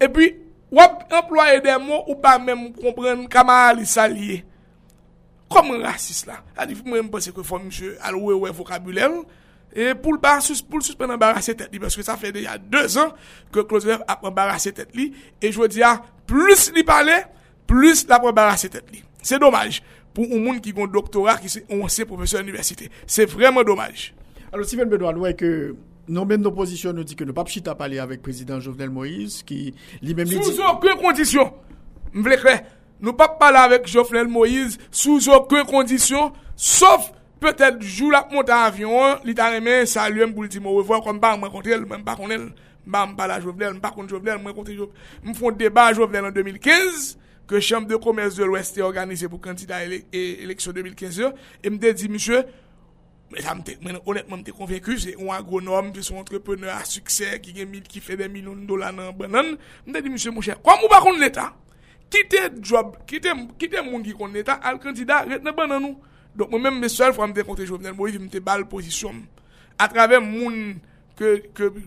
Speaker 9: Et puis, ou employer des mots ou pas même comprendre comment aller s'allier. Comme raciste là. Il faut même penser que faut monsieur allouer ouais vocabulaire. Et pour le pour le suspendre embarrasser tête parce que ça fait déjà deux ans que Claude a embarrassé tête et je veux dire plus il parlait plus la embarrassé tête. C'est dommage pour un monde qui a un doctorat, qui est un professeur d'université. C'est vraiment dommage.
Speaker 1: Alors, Steven Benoît, nous que nous même nos positions nous dit que nous pas chita parler avec le président Jovenel Moïse, qui lui-même
Speaker 9: Sous dit... aucune condition, je veux clair, nous pas parler avec Jovenel Moïse sous aucune condition, sauf peut-être jour la monte en avion, il t'a remis saluer pour le dire au revoir comme pas rencontrer même pas connaître, même pas la Jovenel, pas contre Jovenel, moi contre Jovenel. Nous font débat Jovenel en 2015 que Chambre de commerce de l'Ouest est organisée pour candidat à l'élection 2015 et me dit monsieur mais honnêtement me convaincu c'est un agronome puis son entrepreneur à succès qui qui fait des millions de dollars dans banane. Me dit monsieur mon cher comme vous connaître l'état? Quittez job quittez quittez monde qui connaît l'état? Al candidat rete dans banane donc moi même mes seuls fois me contre Jovenel Moïse me balle position. À travers monde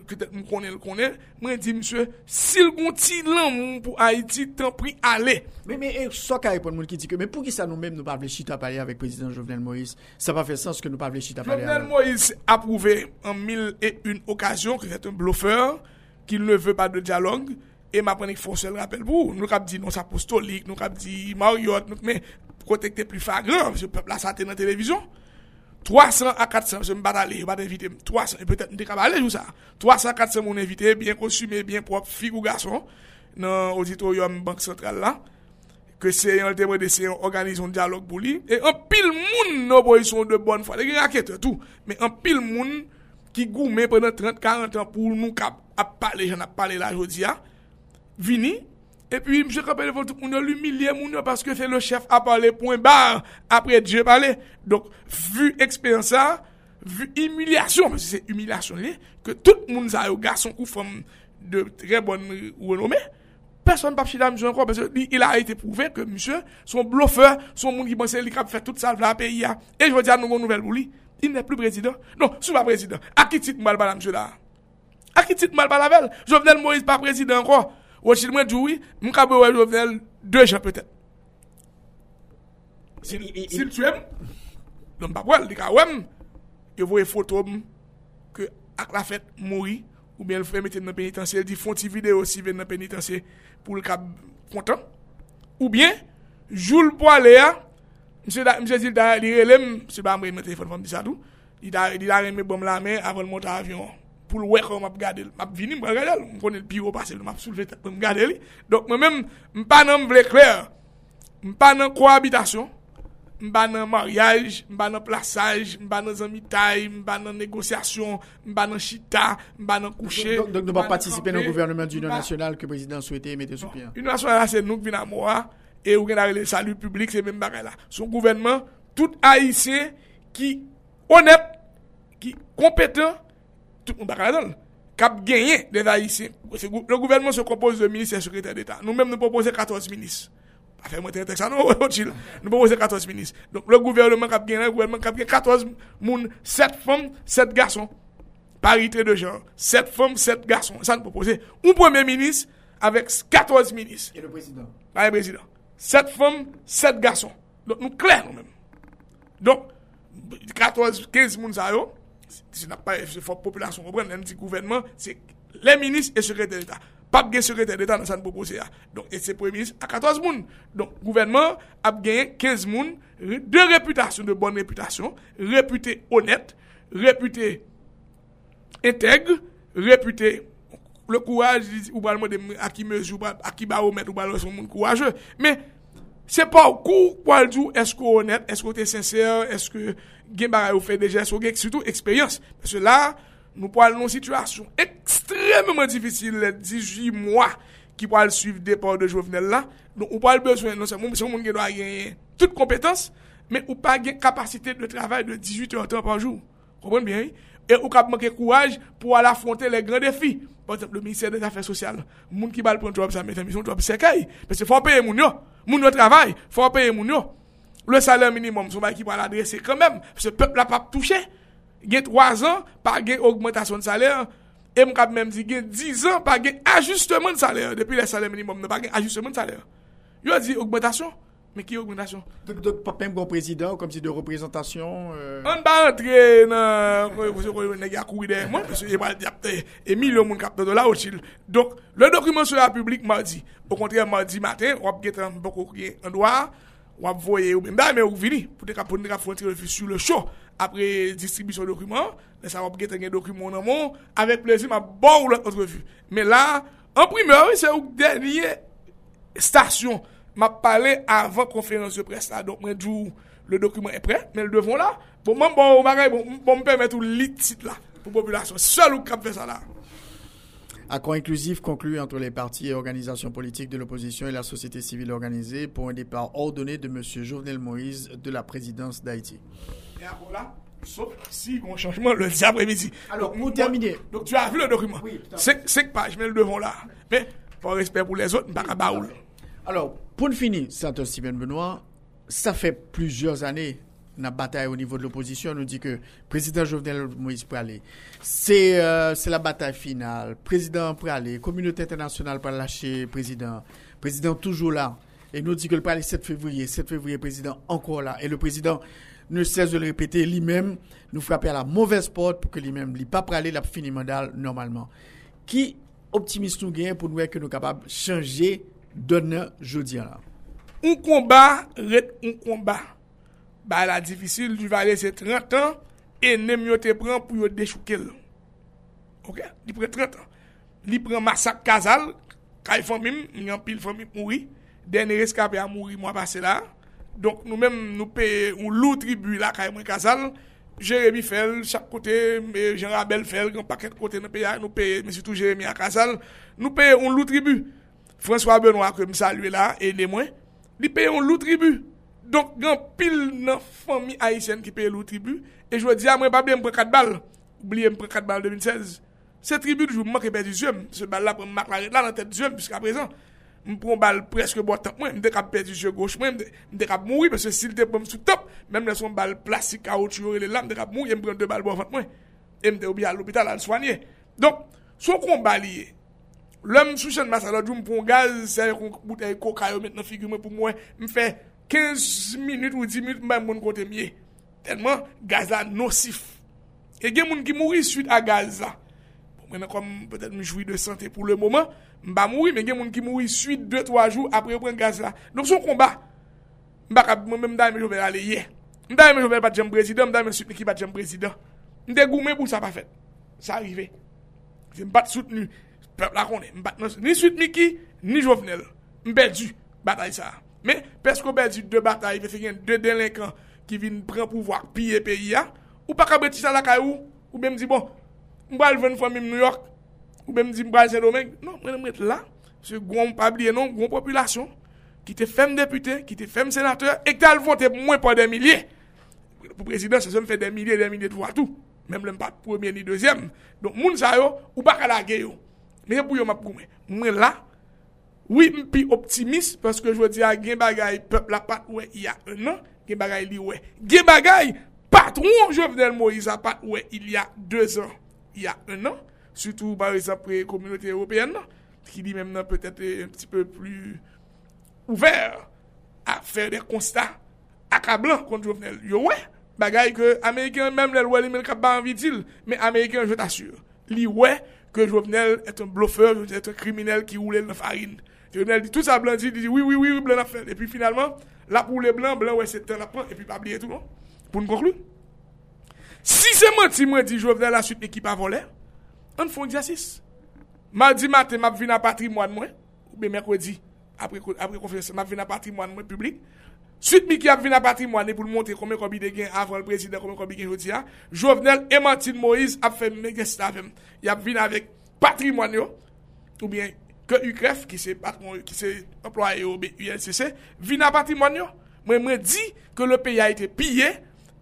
Speaker 9: peut-être me connaît le connaît. Moi dit monsieur s'il gonti l'amour pour Haïti tant pris aller
Speaker 1: mais mais ça qu'a répondre monde qui dit que mais pour qui ça nous même nous pas chita parler avec président Jovenel Moïse? Ça pas fait sens que nous pas chita parler
Speaker 9: Jovenel Moïse a prouvé en mille et une occasions que c'est un bluffeur qu'il ne veut pas de dialogue. E ma prenik fonsel rappel pou, nou kap di non sapostolik, nou kap di Mariot, nou kme kotekte pli fagran, se pep la sate nan televizyon. 300 a 400, se m bat ale, m bat evite, 300, e petet m dekab ale jou sa. 300 a 400 moun evite, bien konsume, bien prop, figou gason, nan auditorium bank sentral la, ke se yon temwe de se yon organizyon diyalog pou li, e an pil moun nou boy son de bon fwa, de gen akete tout, men an pil moun ki goume pwene 30-40 an pou nou kap ap pale, jen ap pale la jodi ya, vini, E pi mse kapele vol tout yo l'humiliè moun yo Paske fe le chef a pale point bar Apre dje pale Donk vu eksperyansa Vu humiliasyon Mse se humiliasyon li Ke tout moun sa yo gason kou fom De tre bon renome Person pap chida mse anko Pese li il a ite pouve ke mse Son blofeur Son moun ki pense li kap fe tout sa vla pe ya E jvo diya nou moun nouvel bou li Il ne plou prezident Non sou pa prezident Akitit mwal bala mse la Akitit mwal bala vel Jovenel Moïse pa prezident anko Ou chil mwen djoui, mwen ka wè jovenel 2 jan pwetè. Sil tsyèm, lom pa pwèl, di ka wèm, yo vwe fotom ke ak la fèt mouri, ou bien l fè metè nan penitansè, di fon ti video si ven nan penitansè pou l ka kontan. Ou bien, joul po alè ya, mse zil da li relèm, mse ba mwen mwen telefon fòm di sa dou, di da remè bom la mè avon avyon. Pou l wek ou m ap gade l. M ap vini m ap gade l. M konen l piyo pase l. M ap souleve tet pou m gade l. Donk m men m pa nan vle kler. M pa nan kwa habitasyon. M pa nan maryaj. M pa nan plasaj. M pa nan zanmitay. M pa nan negosyasyon. M pa nan chita. M pa nan kouche.
Speaker 1: Donk nou pa patisipe nan gouvernement d'Union Nationale ke prezident souwete mette sou piyan.
Speaker 9: Union Nationale se nouk vina mwa e ou gen a rele salu publik se men bagay la. Son gouvernement tout haisyen ki onep ki kompetent tout moun baka la don, kap genye de la isi, le gouvernement se kompose de ministre et secrétaire d'État, nou mèm nou propose 14 ministre, pa fè mwen ten tek sa nou, nou propose 14 ministre, le gouvernement genye, le gouvernement kap genye 14 moun, 7 fèm, 7 garçon, parité de genre, 7 fèm, 7 garçon, sa nou propose, un premier ministre, avek 14 ministre,
Speaker 1: et le président,
Speaker 9: 7 fèm, 7 garçon, nou klè nou mèm, donc, 14, 15 moun yo, Se na pa se fok populasyon repren nan di gouvenman, se le minis e sekretèr d'Etat. Pap gen sekretèr d'Etat nan san propose ya. Don, et se pou minis a 14 moun. Don, gouvenman ap gen 15 moun de reputasyon, de bon reputasyon, reputé honèt, reputé intègre, reputé le kouaj, ou balman de akimez, ou akibaromèt, ou balman son moun kouajè. Se pa ou kou, pou aljou, esko honèt, esko te sensèr, esko... gen bagay ou fè deje, sou gen surtout eksperyans. Pèse la, nou po al nou situasyon ekstremement difisil le 18 mwa ki po al suiv depo de Jovenel la. Nou po al nou se moun gen do a gen tout kompetans, men ou pa de travay de 18 an par jou. Kompren bien? E ou kap manke kouaj pou al afonte le gran defi. Par exemple, le Ministère des Affaires Sociales. Moun ki bal pon job sa metan mission, job sekay. Pèse fò peye moun yo. Moun yo travay, fò peye moun. Le salèr minimum sou bay ki pa l'adrese kèmèm, se pep la pa touche, gen 3 an, pa gen augmentation de salèr, e m kap mèm di gen 10 an, pa gen ajustement de salèr, depi le salèr minimum, ne pa gen ajustement de salèr. Yo a di augmentation, men ki augmentation?
Speaker 1: Dok pa pèm bon prezident, kom si de reprezentasyon?
Speaker 9: An ba rentre nan, kwen se kwen negi akou ide, mwen, se e bal di apte, e milyon moun kapte do la ou chil. Dok, le dokumen sou la publik mardi, au kontrè mardi matin, wap get an boko kwen an doa, wap voye ou ba men ou vini, pou te ka fonte refi sou le show, apre distribisyon dokumen, le sa wap gete gen dokumen nan moun, avek plezi ma bon ou lot refi. Men la, an primer, se ou denye stasyon, ma pale avan konferans de pres la, donk men djou le dokumen e pre, men l devon la, pou mwen bon ou bagay, pou mwen pèmèt ou lit sit la, pou populasyon, sol ou fe sa la.
Speaker 1: Accord inclusif conclu entre les partis et organisations politiques de l'opposition et la société civile organisée pour un départ ordonné de M. Jovenel Moïse de la présidence d'Haïti?
Speaker 9: Et après là, sauf si on changement le après-midi.
Speaker 1: Alors, pour terminer.
Speaker 9: Donc, tu as vu le document? Oui, Cinq pages, mais le devant là. Mais, par respect pour les autres, pas baoul.
Speaker 1: Alors, pour finir, Santos Steven Benoît, ça fait plusieurs années nan batay ou nivou de l'opposisyon, nou di ke prezident Jovenel Moïse Pralé. Se la batay final, prezident Pralé, Komunite Internasyonal Pralaché, prezident, prezident toujou la, e nou di ke l'Pralé 7 fevriye, 7 fevriye, prezident anko la, e le prezident nou sez de le repete, li mem nou frape a la mouvez pot pou ke li mem li pa Pralé la fini mandal normalman. Ki optimiste nou gen pou nou wè ke nou kapab chanje donan jodi an.
Speaker 9: Un komba, ret un komba. Ba la difisil, du valè se 30 an, e nem yo te pran pou yo dechoukel. Ok? Li pran 30 an. Li pran masak kazal, kay fomim, nyan pil fomim mouri, dene reskape a mouri mwa pase la. Donk nou men nou pe un lou tribu la kay mwen kazal, Jeremy fel, chak kote, Jean Rabel fel, gen paket kote nou pe ya, nou pe, men sitou Jeremy a kazal, nou pe un lou tribu. François Benoit ke msa lue la, e ne mwen, li pe un lou tribu. Donk gen pil nan fami Haitien ki pe lou tribu, e jwa di a mwen pa bè mpre kat bal, oubliye mpre kat bal 2016. Se tribu di jou mman ke pe di zyem, se bal la pre mmak la ret la nan tet zyem, piska prezant. Mpron bal preske botan mwen, mde kap perdi jè gauche mwen, mde kap mouri, pwese sil te pwem sou top, mwen mle son bal plastik kaout yore le lam, mde kap mouri, mpren de bal botan mwen, e mde oubi al l'opital al soanye. Donk, sou kon baliye, lèm sou chen masalot, jou mpron gaz, se yon boutei kokayo met nan figu mwen pou mwen, mfe 15 minute ou 10 minute mwen mwen kote miye. Tenman, gaz la nosif. E gen moun ki mouri suite a gaz la. Mwen akom, petèl mwen joui de sante pou le mouman, Mba mouri men gen moun ki mouri suite 2-3 jou apre yo pren gaz la. Donk son komba. Mba kap mwen mda yon jovel ale ye. Mda yon jovel pat jem prezident, mda yon mi ki pat jem prezident. Mde goumen pou sa pa. Sa arrive. Mba pat soutenu. Pep la. Mba nan ni suite mi ki, ni jovenel. Mbe du batay sa. Men, pesko be du de batay, ve se gen de delinkan ki vin pren pouvoak piye peyi ya. Ou pa kabeti sa la kayou. Ou be mdi bon, mba alven fwa mim New York. Ou mdi mbra zè domèk, non, mwen mwen mwen la, se goun mpabliye non, goun populasyon, ki te fèm deputè, ki te fèm senatèr, ek tal vote mwen pa den milyè. Pou prezident, se se m fè den milyè, den milyè dvo atou. Mèm lèm pa pwèmè ni dèzyèm. Don moun sa yo, ou baka la gè yo. Mwen pou yo map koumen. Mwen la, oui mpi optimist, paske jwè di a gen bagay pep la pat wè y a un an, gen bagay li wè. Gen bagay patron Jovenel Moïse a pat wè il y a 2 an, y a 1 an, surtout par exemple communauté européenne, ki non? li mèm nan peut-être un petit peu plus ouvert a fèr de constat akablan kont Jovenel. Yo wè, bagay ke Amerikèn mèm lè lwè li mèl kap ba anvi dil, men Amerikèn jwè t'assure. Li wè, ke Jovenel et un bloffeur, et un kriminel ki oule lè farine. Jovenel di tout sa blan di, di oui, oui, oui, blan a fèr. Et puis finalement, la pou lè blan, blan wè se ten la pran, et puis pa bliye tout, non? Pou n'konklou. Si se mwen ti mwen di Jovenel a suite ekip avolè, An foun di asis. Ma di maten, ma vina patri mwan mwen. Ou be mekwedi, apre konferense, ma vina patri mwan mwen publik. Suite mi ki ap vina patri mwan, e pou l'montre kome kobi de gen avon l prezident, kome kobi gen joti ya. Jovenel Ematine Moïse ap fe mege stavem. Y ap vina vek patri mwan yo. Ou bien, ke Ukref, ki se employe yo, be ULCC, vina patri mwan yo. Mwen mwen di ke le peyi a ite pye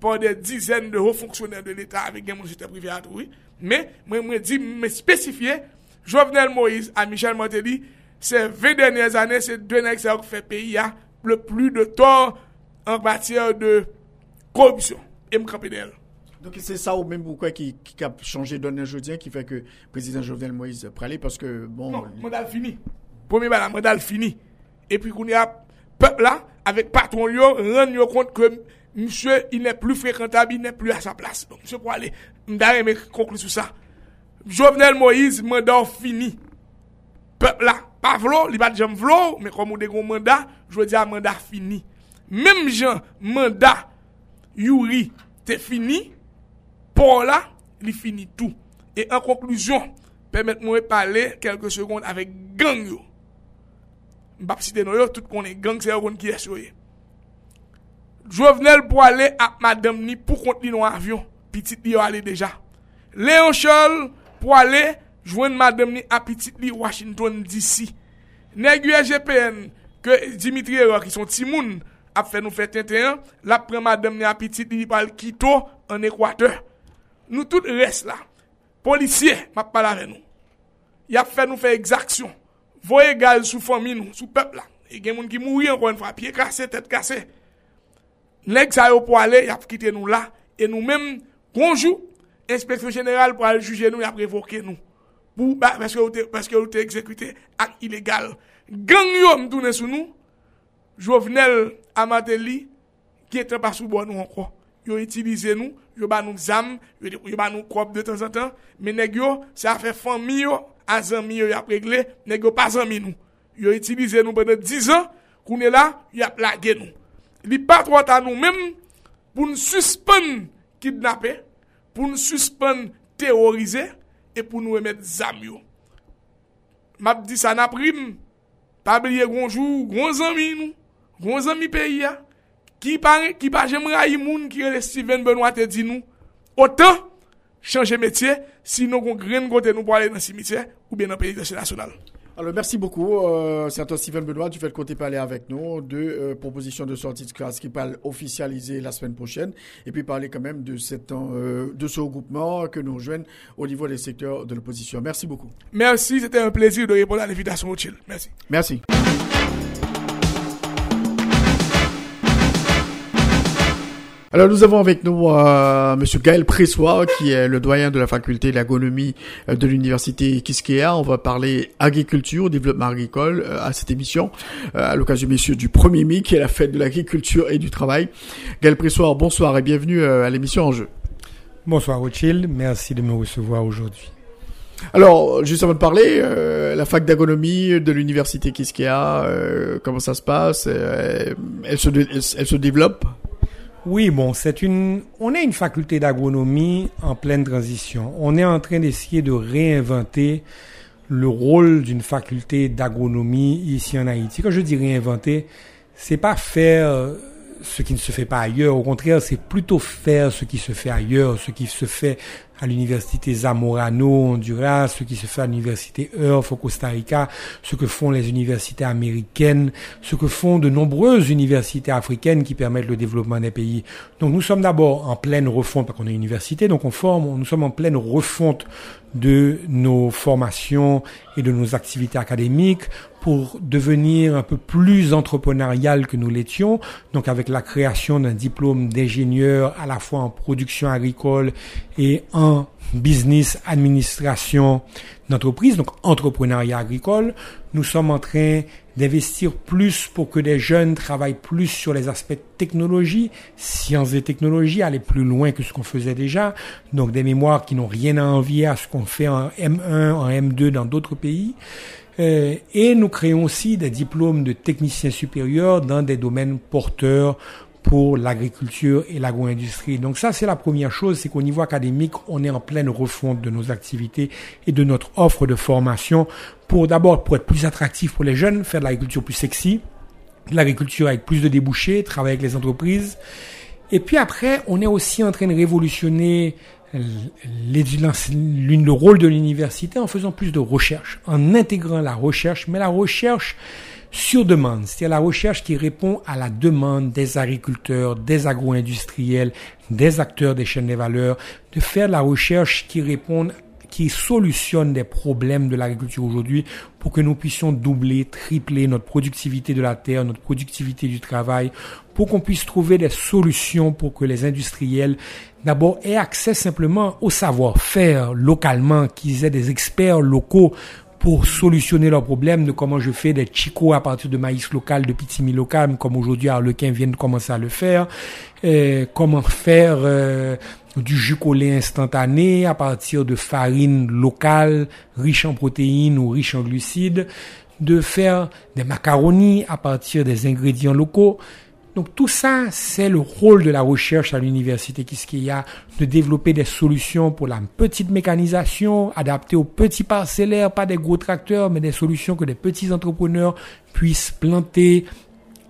Speaker 9: pou de dizen de ho fonksyoner de l'Etat avek gen moun jete privi atoui. Men, mwen mwen di, mwen spesifiye, Jovenel Moïse a Michel Monteli, se ve denye zanè, se denye ekse ak fè peyi ya, le plu de ton an batir de korupsyon. E mwen kapè del.
Speaker 1: Donk se sa ou mwen mwen kwen ki kap chanje donè jodien ki fè ke prezident Jovenel Moïse pralè, paske bon...
Speaker 9: Non, mwen dal fini. Bala, mwen dal fini. E pi koun ya pep la, avek patron yo, ren yo kont ke... Monsye, il n'est plus fréquentable, il n'est plus à sa place. Monsye pou alè, mdare mè konklu sou sa. Jovenel Moïse, mandat fini. Pep la, pa vlo, li bat jem vlo, mè komou de goun mandat, jwè di a mandat fini. Mèm jan, mandat, yuri, te fini, pou la, li fini tou. E an konklusyon, pèmèt mwen pale, kelke seconde, avek gang yo. Mbap si de nou yo, tout konen gang, se yo kon ki esyoye. Jovenel pou ale ap madam ni pou kont li nou avyon. Pitit li yo ale deja. Leon Chol pou ale jwen madam ni ap pitit li Washington DC. Negye GPN ke Dimitri Ero ki son timoun ap fè nou fè ten ten an. La pre madam ni ap pitit li pal Kito an Ekwater. Nou tout res la. Polisye map pala re nou. Yap fè nou fè exaksyon. Voye gal sou fomi nou, sou pep la. E gen moun ki mouri an kon fwa. Piye kase, tet kase. Lèk sa yo pou ale, y ap kite nou la, e nou menm konjou, inspeksyon jeneral pou ale juje nou, y ap revoke nou. Pou, ba, paske yo te ekzekwite ak ilegal. Gang yo mdounen sou nou, Jovenel Amateli, ki etre pa sou bon nou anko. Yo itilize nou, yo ba nou zam, yo ba nou krop de tan san tan, meneg yo, sa fe fami yo, a zanmi yo yap regle, neg yo pa zanmi nou. Yo itilize nou pwede 10 an, koune la, yo ap lage nou. Li pat wata nou menm, pou nou suspon kidnapè, pou nou suspon terorize, e pou nou emet zanmi yo. Map di sa naprim, pabliye gonjou, gon zanmi nou, gon zanmi peyi ya, ki pa jemra imoun ki re Steven Benoit te di nou, otan, chanje metye, si nou kon gren kote nou po ale nan simitye, ou bien de se nasyonal.
Speaker 1: Alors, merci beaucoup, euh, sénateur Steven Benoit, du fait que tu parler avec nous de euh, propositions de sortie de classe qui parlent officialiser la semaine prochaine et puis parler quand même de, cette, euh, de ce regroupement que nous rejoignent au niveau des secteurs de l'opposition. Merci beaucoup.
Speaker 9: Merci, c'était un plaisir de répondre à l'invitation. Merci.
Speaker 1: Merci. Alors nous avons avec nous euh, Monsieur Gaël Pressois, qui est le doyen de la faculté d'agronomie euh, de l'université Kiskeya. On va parler agriculture, développement agricole euh, à cette émission, euh, à l'occasion messieurs du 1er mai, qui est la fête de l'agriculture et du travail. Gaël Pressois, bonsoir et bienvenue à l'émission En Jeu.
Speaker 10: Bonsoir Rothschild, merci de me recevoir aujourd'hui.
Speaker 1: Alors, juste avant de parler, la fac d'agronomie de l'université Kiskeya, comment ça se passe? Elle se, elle, elle se développe?
Speaker 10: Oui, bon, c'est une, on est une faculté d'agronomie en pleine transition. On est en train d'essayer de réinventer le rôle d'une faculté d'agronomie ici en Haïti. Quand je dis réinventer, c'est pas faire ce qui ne se fait pas ailleurs. Au contraire, c'est plutôt faire ce qui se fait ailleurs, ce qui se fait à l'université Zamorano, Honduras, ce qui se fait à l'université Earth au Costa Rica, ce que font les universités américaines, ce que font de nombreuses universités africaines qui permettent le développement des pays. Donc nous sommes d'abord en pleine refonte, parce qu'on est université, donc on forme, nous sommes en pleine refonte de nos formations et de nos activités académiques pour devenir un peu plus entrepreneurial que nous l'étions, donc avec la création d'un diplôme d'ingénieur à la fois en production agricole et en business administration d'entreprise, donc entrepreneuriat agricole. Nous sommes en train d'investir plus pour que des jeunes travaillent plus sur les aspects technologie, sciences et technologies, aller plus loin que ce qu'on faisait déjà. Donc des mémoires qui n'ont rien à envier à ce qu'on fait en M1, en M2 dans d'autres pays. Euh, et nous créons aussi des diplômes de techniciens supérieurs dans des domaines porteurs pour l'agriculture et l'agro-industrie. Donc ça, c'est la première chose, c'est qu'au niveau académique, on est en pleine refonte de nos activités et de notre offre de formation pour d'abord, pour être plus attractif pour les jeunes, faire de l'agriculture plus sexy, l'agriculture avec plus de débouchés, travailler avec les entreprises. Et puis après, on est aussi en train de révolutionner le rôle de l'université en faisant plus de recherche, en intégrant la recherche, mais la recherche sur demande, c'est-à-dire la recherche qui répond à la demande des agriculteurs, des agro-industriels, des acteurs des chaînes de valeur, de faire la recherche qui répond qui solutionne des problèmes de l'agriculture aujourd'hui pour que nous puissions doubler, tripler notre productivité de la terre, notre productivité du travail, pour qu'on puisse trouver des solutions pour que les industriels d'abord aient accès simplement au savoir-faire localement, qu'ils aient des experts locaux pour solutionner leurs problèmes de comment je fais des chicots à partir de maïs local, de pitimi local, comme aujourd'hui Arlequin vient de commencer à le faire, euh, comment faire euh, du jus collé instantané à partir de farine locale, riche en protéines ou riche en glucides, de faire des macaronis à partir des ingrédients locaux. Donc tout ça, c'est le rôle de la recherche à l'université Kiskeya, de développer des solutions pour la petite mécanisation, adaptées aux petits parcellaires, pas des gros tracteurs, mais des solutions que des petits entrepreneurs puissent planter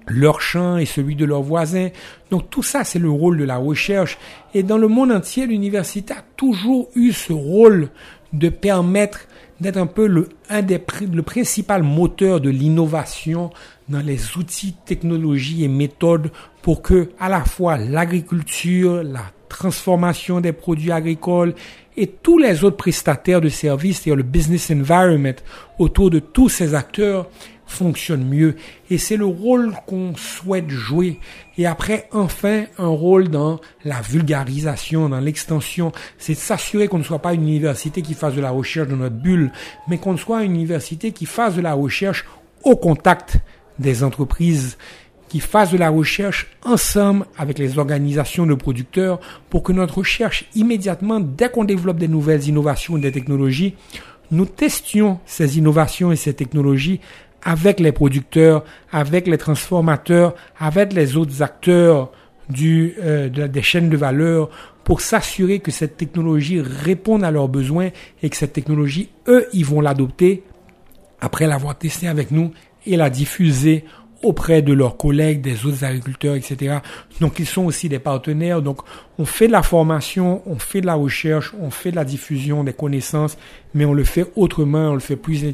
Speaker 10: leur champ et celui de leurs voisins. Donc tout ça, c'est le rôle de la recherche. Et dans le monde entier, l'université a toujours eu ce rôle de permettre d'être un peu le, un des, le principal moteur de l'innovation dans les outils, technologies et méthodes pour que à la fois l'agriculture, la transformation des produits agricoles et tous les autres prestataires de services, c'est-à-dire le business environment autour de tous ces acteurs fonctionne mieux. Et c'est le rôle qu'on souhaite jouer. Et après, enfin, un rôle dans la vulgarisation, dans l'extension. C'est s'assurer qu'on ne soit pas une université qui fasse de la recherche dans notre bulle, mais qu'on soit une université qui fasse de la recherche au contact des entreprises qui fasse de la recherche ensemble avec les organisations de producteurs pour que notre recherche immédiatement, dès qu'on développe des nouvelles innovations, des technologies, nous testions ces innovations et ces technologies avec les producteurs, avec les transformateurs, avec les autres acteurs euh, des chaînes de valeur pour s'assurer que cette technologie réponde à leurs besoins et que cette technologie, eux, ils vont l'adopter après l'avoir testée avec nous et la diffuser auprès de leurs collègues, des autres agriculteurs, etc. Donc ils sont aussi des partenaires. Donc on fait de la formation, on fait de la recherche, on fait de la diffusion des connaissances, mais on le fait autrement, on le fait plus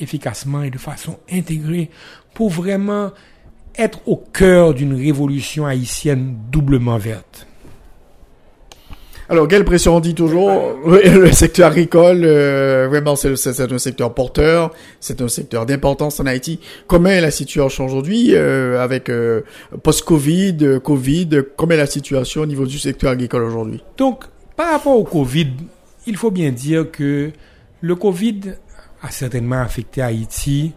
Speaker 10: efficacement et de façon intégrée pour vraiment être au cœur d'une révolution haïtienne doublement verte.
Speaker 1: Alors, quelle pression on dit toujours Le secteur agricole, euh, vraiment, c'est un secteur porteur, c'est un secteur d'importance en Haïti. Comment est la situation aujourd'hui euh, avec euh, post-Covid, Covid Comment est la situation au niveau du secteur agricole aujourd'hui?
Speaker 10: Donc, par rapport au Covid, il faut bien dire que le Covid a certainement affecté Haïti,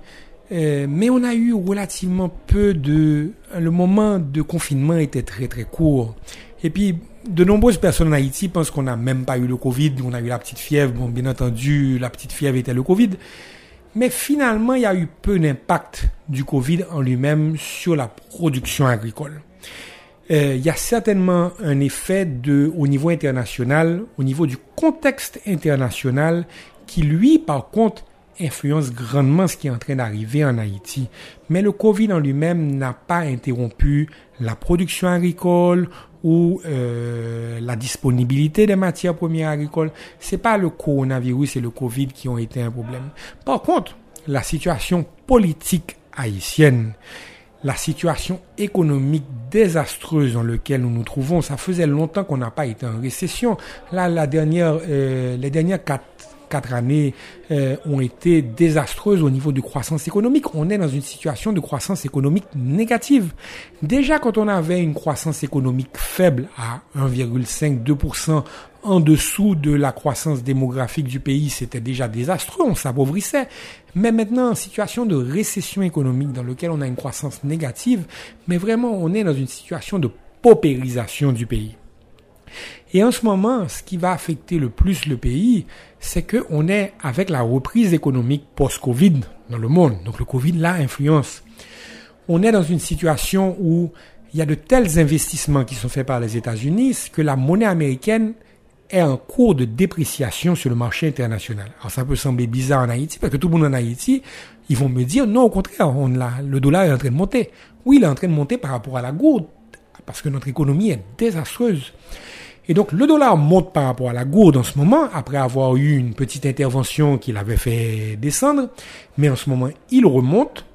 Speaker 10: mais on a eu relativement peu de... Le moment de confinement était très très court. Et puis, de nombreuses personnes en Haïti pensent qu'on n'a même pas eu le Covid, on a eu la petite fièvre. Bon, bien entendu, la petite fièvre était le Covid. Mais finalement, il y a eu peu d'impact du Covid en lui-même sur la production agricole. Euh, il y a certainement un effet de, au niveau international, au niveau du contexte international, qui lui, par contre, influence grandement ce qui est en train d'arriver en Haïti. Mais le Covid en lui-même n'a pas interrompu la production agricole ou euh, la disponibilité des matières premières agricoles. C'est pas le coronavirus et le Covid qui ont été un problème. Par contre, la situation politique haïtienne, la situation économique désastreuse dans laquelle nous nous trouvons, ça faisait longtemps qu'on n'a pas été en récession. Là, la dernière, euh, les dernières quatre quatre années euh, ont été désastreuses au niveau de croissance économique. On est dans une situation de croissance économique négative. Déjà, quand on avait une croissance économique faible à 1,5-2% en dessous de la croissance démographique du pays, c'était déjà désastreux, on s'appauvrissait. Mais maintenant, en situation de récession économique dans laquelle on a une croissance négative, mais vraiment, on est dans une situation de paupérisation du pays. Et en ce moment, ce qui va affecter le plus le pays, c'est que on est avec la reprise économique post-Covid dans le monde. Donc le Covid là influence. On est dans une situation où il y a de tels investissements qui sont faits par les États-Unis que la monnaie américaine est en cours de dépréciation sur le marché international. Alors ça peut sembler bizarre en Haïti parce que tout le monde en Haïti, ils vont me dire non au contraire, on le dollar est en train de monter. Oui, il est en train de monter par rapport à la gourde parce que notre économie est désastreuse. Et donc le dollar monte par rapport à la gourde en ce moment, après avoir eu une petite intervention qui l'avait fait descendre, mais en ce moment il remonte.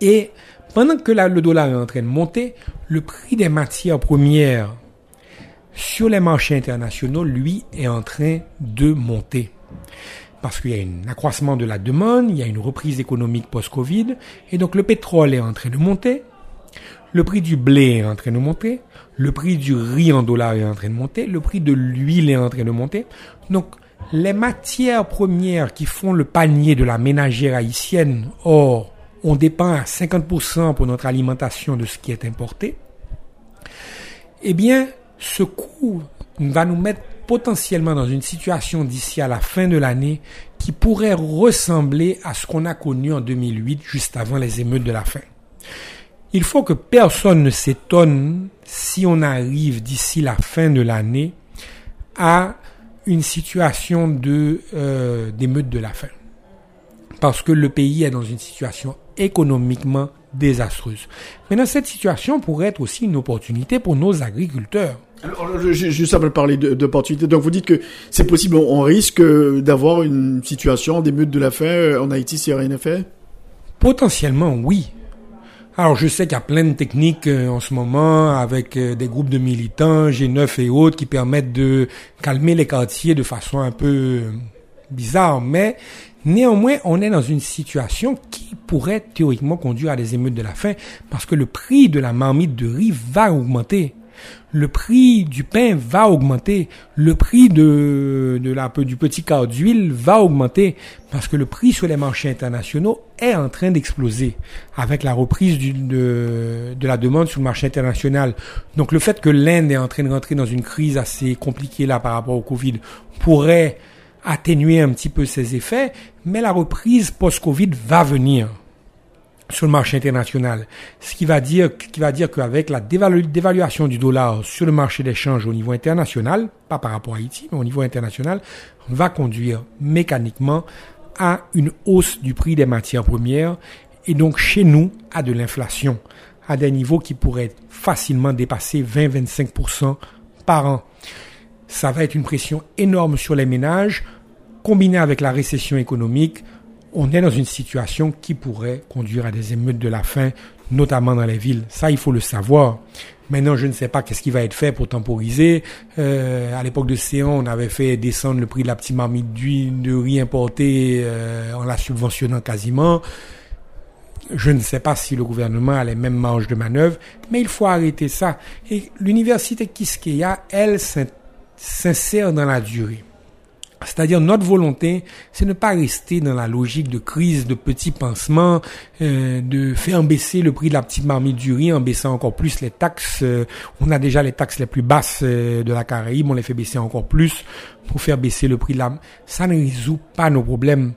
Speaker 10: Et pendant que le dollar est en train de monter, le prix des matières premières sur les marchés internationaux, lui, est en train de monter. Parce qu'il y a un accroissement de la demande, il y a une reprise économique post-Covid, et donc le pétrole est en train de monter, le prix du blé est en train de monter, le prix du riz en dollars est en train de monter, le prix de l'huile est en train de monter. Donc, les matières premières qui font le panier de la ménagère haïtienne, or, on dépend à 50% pour notre alimentation de ce qui est importé, eh bien, ce coût va nous mettre potentiellement dans une situation d'ici à la fin de l'année qui pourrait ressembler à ce qu'on a connu en 2008, juste avant les émeutes de la faim. Il faut que personne ne s'étonne si on arrive d'ici la fin de l'année à une situation de euh, d'émeute de la faim. Parce que le pays est dans une situation économiquement désastreuse. Maintenant, cette situation pourrait être aussi une opportunité pour nos agriculteurs.
Speaker 1: Alors, juste avant de parler d'opportunité, donc vous dites que c'est possible, on risque d'avoir une situation d'émeute de la faim euh, en Haïti s'il n'y a rien à faire?
Speaker 10: Potentiellement, oui. Alors je sais qu'il y a plein de techniques euh, en ce moment avec euh, des groupes de militants, G9 et autres, qui permettent de calmer les quartiers de façon un peu euh, bizarre, mais néanmoins on est dans une situation qui pourrait théoriquement conduire à des émeutes de la faim parce que le prix de la marmite de riz va augmenter le prix du pain va augmenter, le prix de, de la, du petit quart d'huile va augmenter, parce que le prix sur les marchés internationaux est en train d'exploser avec la reprise du, de, de la demande sur le marché international. Donc le fait que l'Inde est en train de rentrer dans une crise assez compliquée là par rapport au Covid pourrait atténuer un petit peu ses effets, mais la reprise post-Covid va venir sur le marché international. Ce qui va dire, qui va dire qu'avec la dévaluation du dollar sur le marché d'échange au niveau international, pas par rapport à Haïti, mais au niveau international, va conduire mécaniquement à une hausse du prix des matières premières et donc chez nous à de l'inflation à des niveaux qui pourraient facilement dépasser 20-25% par an. Ça va être une pression énorme sur les ménages, combinée avec la récession économique, on est dans une situation qui pourrait conduire à des émeutes de la faim, notamment dans les villes. Ça, il faut le savoir. Maintenant, je ne sais pas qu'est-ce qui va être fait pour temporiser. Euh, à l'époque de Céan, on avait fait descendre le prix de la petite marmite de riz importé euh, en la subventionnant quasiment. Je ne sais pas si le gouvernement a les mêmes marges de manœuvre, mais il faut arrêter ça. Et l'université Kiskeya, elle, s'insère dans la durée. C'est-à-dire notre volonté, c'est ne pas rester dans la logique de crise, de petits pansements, euh, de faire baisser le prix de la petite marmite du riz en baissant encore plus les taxes. Euh, on a déjà les taxes les plus basses euh, de la Caraïbe, on les fait baisser encore plus pour faire baisser le prix de la... Ça ne résout pas nos problèmes.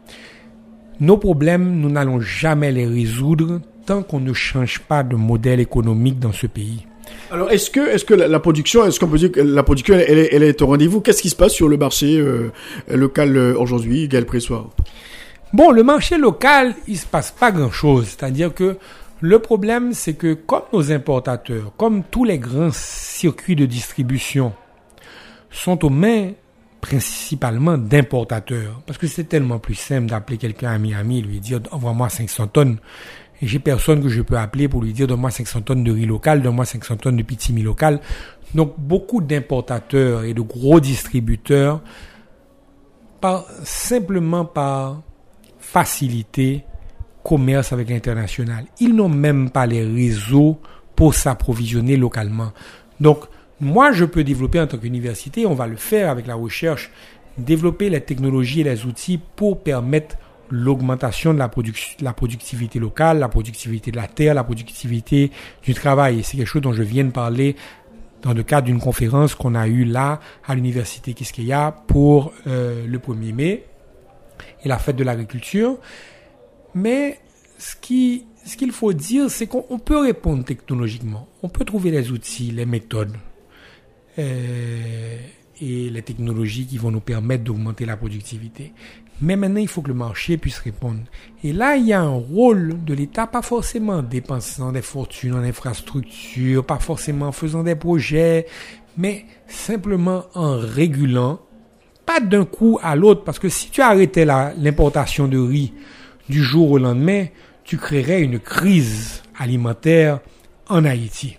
Speaker 10: Nos problèmes, nous n'allons jamais les résoudre tant qu'on ne change pas de modèle économique dans ce pays.
Speaker 1: Alors, est-ce que, est-ce que la, production, est-ce qu'on peut dire que la production, elle, est, elle est au rendez-vous? Qu'est-ce qui se passe sur le marché euh, local euh, aujourd'hui, Gaël Pressoir?
Speaker 10: Bon, le marché local, il se passe pas grand-chose. C'est-à-dire que le problème, c'est que comme nos importateurs, comme tous les grands circuits de distribution sont aux mains principalement d'importateurs, parce que c'est tellement plus simple d'appeler quelqu'un à Miami lui dire envoie-moi 500 tonnes et j'ai personne que je peux appeler pour lui dire donne-moi 500 tonnes de riz local, donne-moi 500 tonnes de pitimi local. Donc beaucoup d'importateurs et de gros distributeurs, par, simplement par facilité, commerce avec l'international. Ils n'ont même pas les réseaux pour s'approvisionner localement. Donc moi, je peux développer en tant qu'université, on va le faire avec la recherche, développer les technologies et les outils pour permettre l'augmentation de la, la productivité locale, la productivité de la terre, la productivité du travail. C'est quelque chose dont je viens de parler dans le cadre d'une conférence qu'on a eue là à l'université Kiskeya pour euh, le 1er mai et la fête de l'agriculture. Mais ce qui ce qu'il faut dire, c'est qu'on peut répondre technologiquement. On peut trouver les outils, les méthodes. Euh, et les technologies qui vont nous permettre d'augmenter la productivité. Mais maintenant, il faut que le marché puisse répondre. Et là, il y a un rôle de l'État, pas forcément en dépensant des fortunes en infrastructure, pas forcément en faisant des projets, mais simplement en régulant, pas d'un coup à l'autre, parce que si tu arrêtais l'importation de riz du jour au lendemain, tu créerais une crise alimentaire en Haïti.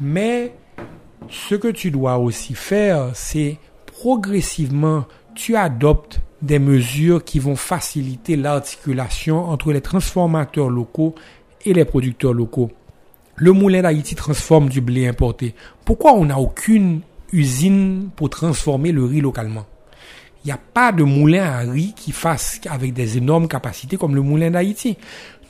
Speaker 10: Mais ce que tu dois aussi faire, c'est progressivement, tu adoptes des mesures qui vont faciliter l'articulation entre les transformateurs locaux et les producteurs locaux. Le moulin d'Haïti transforme du blé importé. Pourquoi on n'a aucune usine pour transformer le riz localement? Il n'y a pas de moulin à riz qui fasse avec des énormes capacités comme le moulin d'Haïti.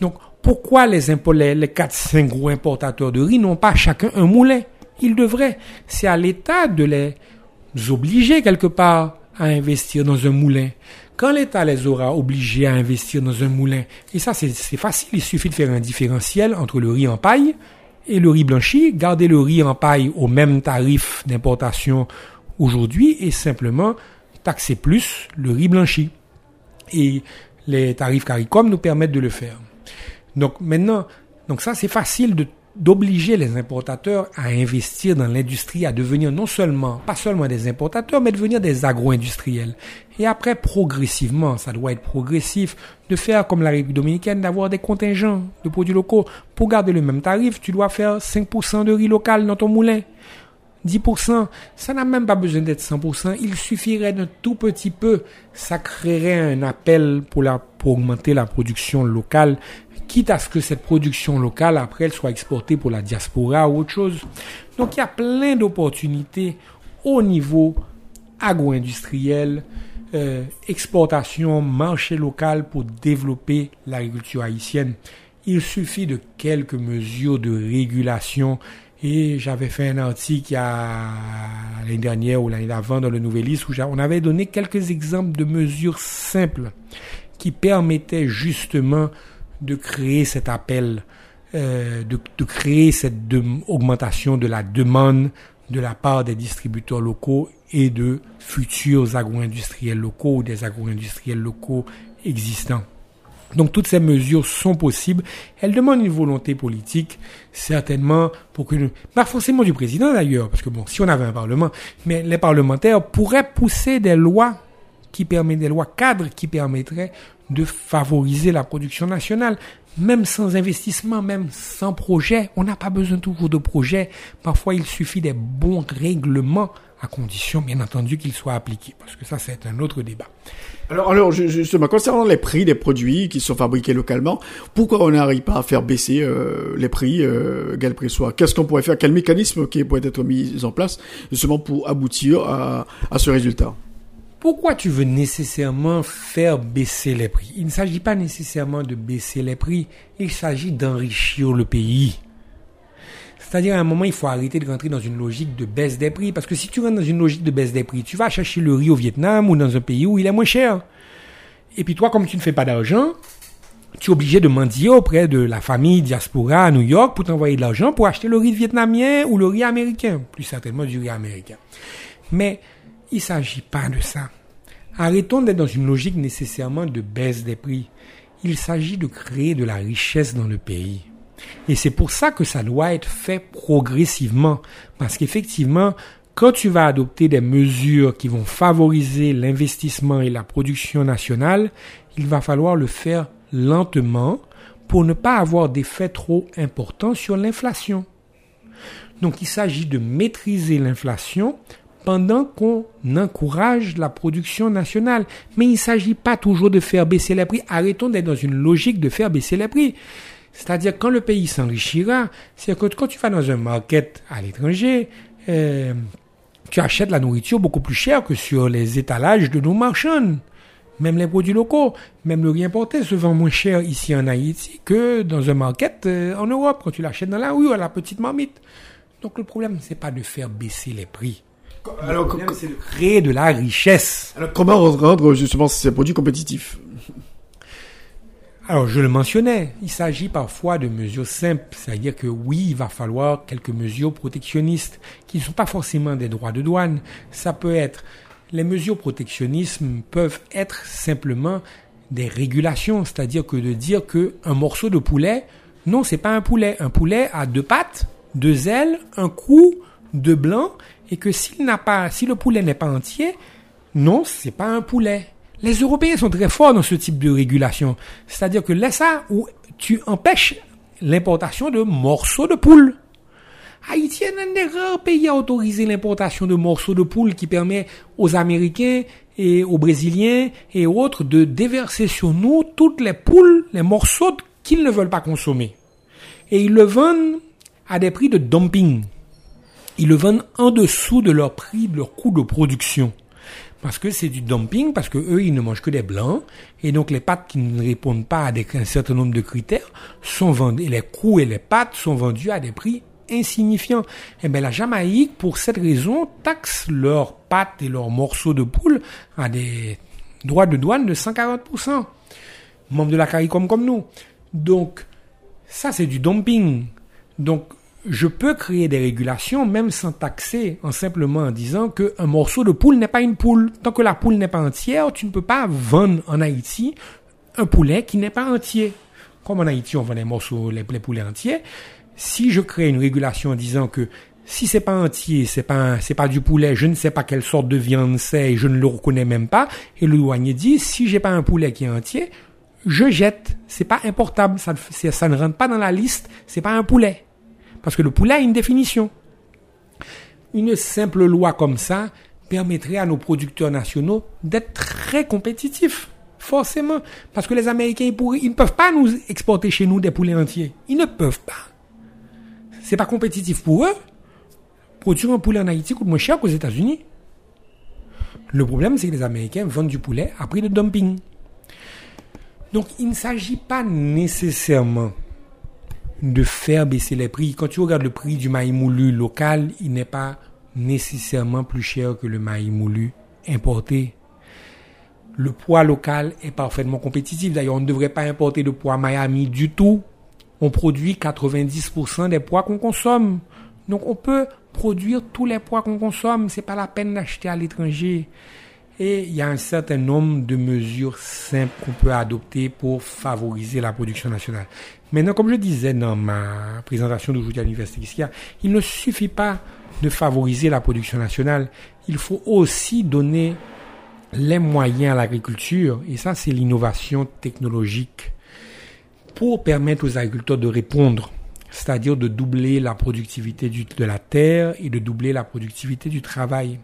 Speaker 10: Donc, pourquoi les, les, les 4-5 gros importateurs de riz n'ont pas chacun un moulin? Ils devraient. C'est à l'État de les obliger quelque part à investir dans un moulin. Quand l'État les aura obligés à investir dans un moulin, et ça c'est facile, il suffit de faire un différentiel entre le riz en paille et le riz blanchi, garder le riz en paille au même tarif d'importation aujourd'hui et simplement taxer plus le riz blanchi. Et les tarifs CARICOM nous permettent de le faire. Donc maintenant, donc ça c'est facile de d'obliger les importateurs à investir dans l'industrie, à devenir non seulement, pas seulement des importateurs, mais devenir des agro-industriels. Et après, progressivement, ça doit être progressif, de faire comme la République dominicaine, d'avoir des contingents de produits locaux. Pour garder le même tarif, tu dois faire 5% de riz local dans ton moulin. 10%, ça n'a même pas besoin d'être 100%, il suffirait d'un tout petit peu, ça créerait un appel pour, la, pour augmenter la production locale quitte à ce que cette production locale, après, elle soit exportée pour la diaspora ou autre chose. Donc, il y a plein d'opportunités au niveau agro-industriel, euh, exportation, marché local pour développer l'agriculture haïtienne. Il suffit de quelques mesures de régulation Et j'avais fait un article l'année dernière ou l'année d'avant dans le Nouvelliste où on avait donné quelques exemples de mesures simples qui permettaient justement de créer cet appel, euh, de, de, créer cette augmentation de la demande de la part des distributeurs locaux et de futurs agro-industriels locaux ou des agro-industriels locaux existants. Donc toutes ces mesures sont possibles. Elles demandent une volonté politique, certainement, pour que, pas forcément du président d'ailleurs, parce que bon, si on avait un parlement, mais les parlementaires pourraient pousser des lois qui permettent, des lois cadres qui permettraient de favoriser la production nationale. Même sans investissement, même sans projet, on n'a pas besoin toujours de projet. Parfois, il suffit des bons règlements à condition, bien entendu, qu'ils soient appliqués. Parce que ça, c'est un autre débat.
Speaker 1: Alors, alors, justement, concernant les prix des produits qui sont fabriqués localement, pourquoi on n'arrive pas à faire baisser euh, les prix, euh, quel prix soit? Qu'est-ce qu'on pourrait faire? Quel mécanisme qui pourrait être mis en place justement pour aboutir à, à ce résultat?
Speaker 10: Pourquoi tu veux nécessairement faire baisser les prix? Il ne s'agit pas nécessairement de baisser les prix, il s'agit d'enrichir le pays. C'est-à-dire, à un moment, il faut arrêter de rentrer dans une logique de baisse des prix. Parce que si tu rentres dans une logique de baisse des prix, tu vas chercher le riz au Vietnam ou dans un pays où il est moins cher. Et puis toi, comme tu ne fais pas d'argent, tu es obligé de mendier auprès de la famille diaspora à New York pour t'envoyer de l'argent pour acheter le riz vietnamien ou le riz américain. Plus certainement du riz américain. Mais il ne s'agit pas de ça. Arrêtons d'être dans une logique nécessairement de baisse des prix. Il s'agit de créer de la richesse dans le pays. Et c'est pour ça que ça doit être fait progressivement. Parce qu'effectivement, quand tu vas adopter des mesures qui vont favoriser l'investissement et la production nationale, il va falloir le faire lentement pour ne pas avoir d'effet trop important sur l'inflation. Donc il s'agit de maîtriser l'inflation pendant qu'on encourage la production nationale. Mais il ne s'agit pas toujours de faire baisser les prix. Arrêtons d'être dans une logique de faire baisser les prix. C'est-à-dire quand le pays s'enrichira, c'est que quand tu vas dans un market à l'étranger, euh, tu achètes la nourriture beaucoup plus chère que sur les étalages de nos marchands. Même les produits locaux, même le riz importé se vend moins cher ici en Haïti que dans un market euh, en Europe quand tu l'achètes dans la rue à la petite marmite. Donc le problème, c'est pas de faire baisser les prix.
Speaker 1: Alors,
Speaker 10: c'est de créer de la richesse.
Speaker 1: Alors comment rendre justement ces produits compétitifs
Speaker 10: alors, je le mentionnais, il s'agit parfois de mesures simples, c'est-à-dire que oui, il va falloir quelques mesures protectionnistes qui ne sont pas forcément des droits de douane. Ça peut être, les mesures protectionnistes peuvent être simplement des régulations, c'est-à-dire que de dire que un morceau de poulet, non, c'est pas un poulet. Un poulet a deux pattes, deux ailes, un cou, deux blancs, et que s'il n'a pas, si le poulet n'est pas entier, non, c'est pas un poulet. Les Européens sont très forts dans ce type de régulation. C'est-à-dire que laisse ça où tu empêches l'importation de morceaux de poule. Haïti est un des rares pays à autoriser l'importation de morceaux de poule qui permet aux Américains et aux Brésiliens et autres de déverser sur nous toutes les poules, les morceaux qu'ils ne veulent pas consommer. Et ils le vendent à des prix de dumping. Ils le vendent en dessous de leur prix, de leur coût de production parce que c'est du dumping, parce que eux, ils ne mangent que des blancs, et donc les pâtes qui ne répondent pas à un certain nombre de critères sont vendues, les coûts et les pâtes sont vendus à des prix insignifiants. Et eh bien la Jamaïque, pour cette raison, taxe leurs pâtes et leurs morceaux de poule à des droits de douane de 140%. Membres de la CARICOM comme nous. Donc, ça c'est du dumping. Donc, je peux créer des régulations même sans taxer, en simplement en disant qu'un morceau de poule n'est pas une poule. Tant que la poule n'est pas entière, tu ne peux pas vendre en Haïti un poulet qui n'est pas entier. Comme en Haïti, on vend les morceaux, les, poulets entiers. Si je crée une régulation en disant que si c'est pas entier, c'est pas c'est pas du poulet, je ne sais pas quelle sorte de viande c'est, et je ne le reconnais même pas, et le douanier dit si j'ai pas un poulet qui est entier, je jette, c'est pas importable, ça, ça ne rentre pas dans la liste, c'est pas un poulet. Parce que le poulet a une définition. Une simple loi comme ça permettrait à nos producteurs nationaux d'être très compétitifs. Forcément. Parce que les Américains, ils, ne peuvent pas nous exporter chez nous des poulets entiers. Ils ne peuvent pas. C'est pas compétitif pour eux. Produire un poulet en Haïti coûte moins cher qu'aux États-Unis. Le problème, c'est que les Américains vendent du poulet à prix de dumping. Donc, il ne s'agit pas nécessairement de faire baisser les prix. Quand tu regardes le prix du maïs moulu local, il n'est pas nécessairement plus cher que le maïs moulu importé. Le poids local est parfaitement compétitif. D'ailleurs, on ne devrait pas importer de poids Miami du tout. On produit 90% des poids qu'on consomme. Donc, on peut produire tous les poids qu'on consomme. C'est pas la peine d'acheter à l'étranger. Et il y a un certain nombre de mesures simples qu'on peut adopter pour favoriser la production nationale. Maintenant, comme je disais dans ma présentation d'aujourd'hui à l'Université il ne suffit pas de favoriser la production nationale. Il faut aussi donner les moyens à l'agriculture, et ça c'est l'innovation technologique, pour permettre aux agriculteurs de répondre, c'est-à-dire de doubler la productivité de la terre et de doubler la productivité du travail.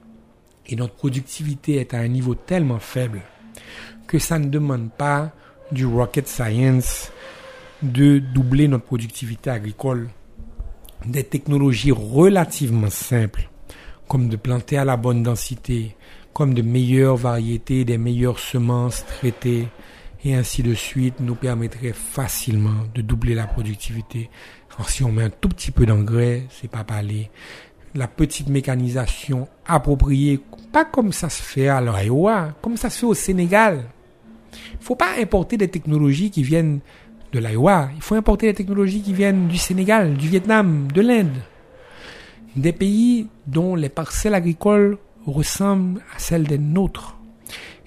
Speaker 10: Et notre productivité est à un niveau tellement faible que ça ne demande pas du rocket science de doubler notre productivité agricole. Des technologies relativement simples, comme de planter à la bonne densité, comme de meilleures variétés, des meilleures semences traitées, et ainsi de suite, nous permettraient facilement de doubler la productivité. Alors, si on met un tout petit peu d'engrais, c'est pas parler la petite mécanisation appropriée, pas comme ça se fait à l'Iowa, comme ça se fait au Sénégal. Faut pas importer des technologies qui viennent de l'Iowa, il faut importer des technologies qui viennent du Sénégal, du Vietnam, de l'Inde. Des pays dont les parcelles agricoles ressemblent à celles des nôtres.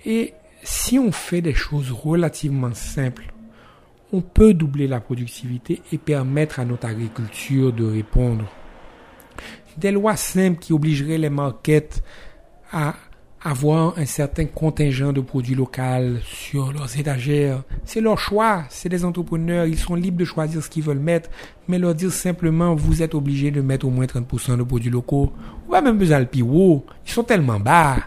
Speaker 10: Et si on fait des choses relativement simples, on peut doubler la productivité et permettre à notre agriculture de répondre des lois simples qui obligeraient les markets à avoir un certain contingent de produits locaux sur leurs étagères. C'est leur choix, c'est des entrepreneurs, ils sont libres de choisir ce qu'ils veulent mettre, mais leur dire simplement vous êtes obligé de mettre au moins 30% de produits locaux, ou même besoin le ils sont tellement bas.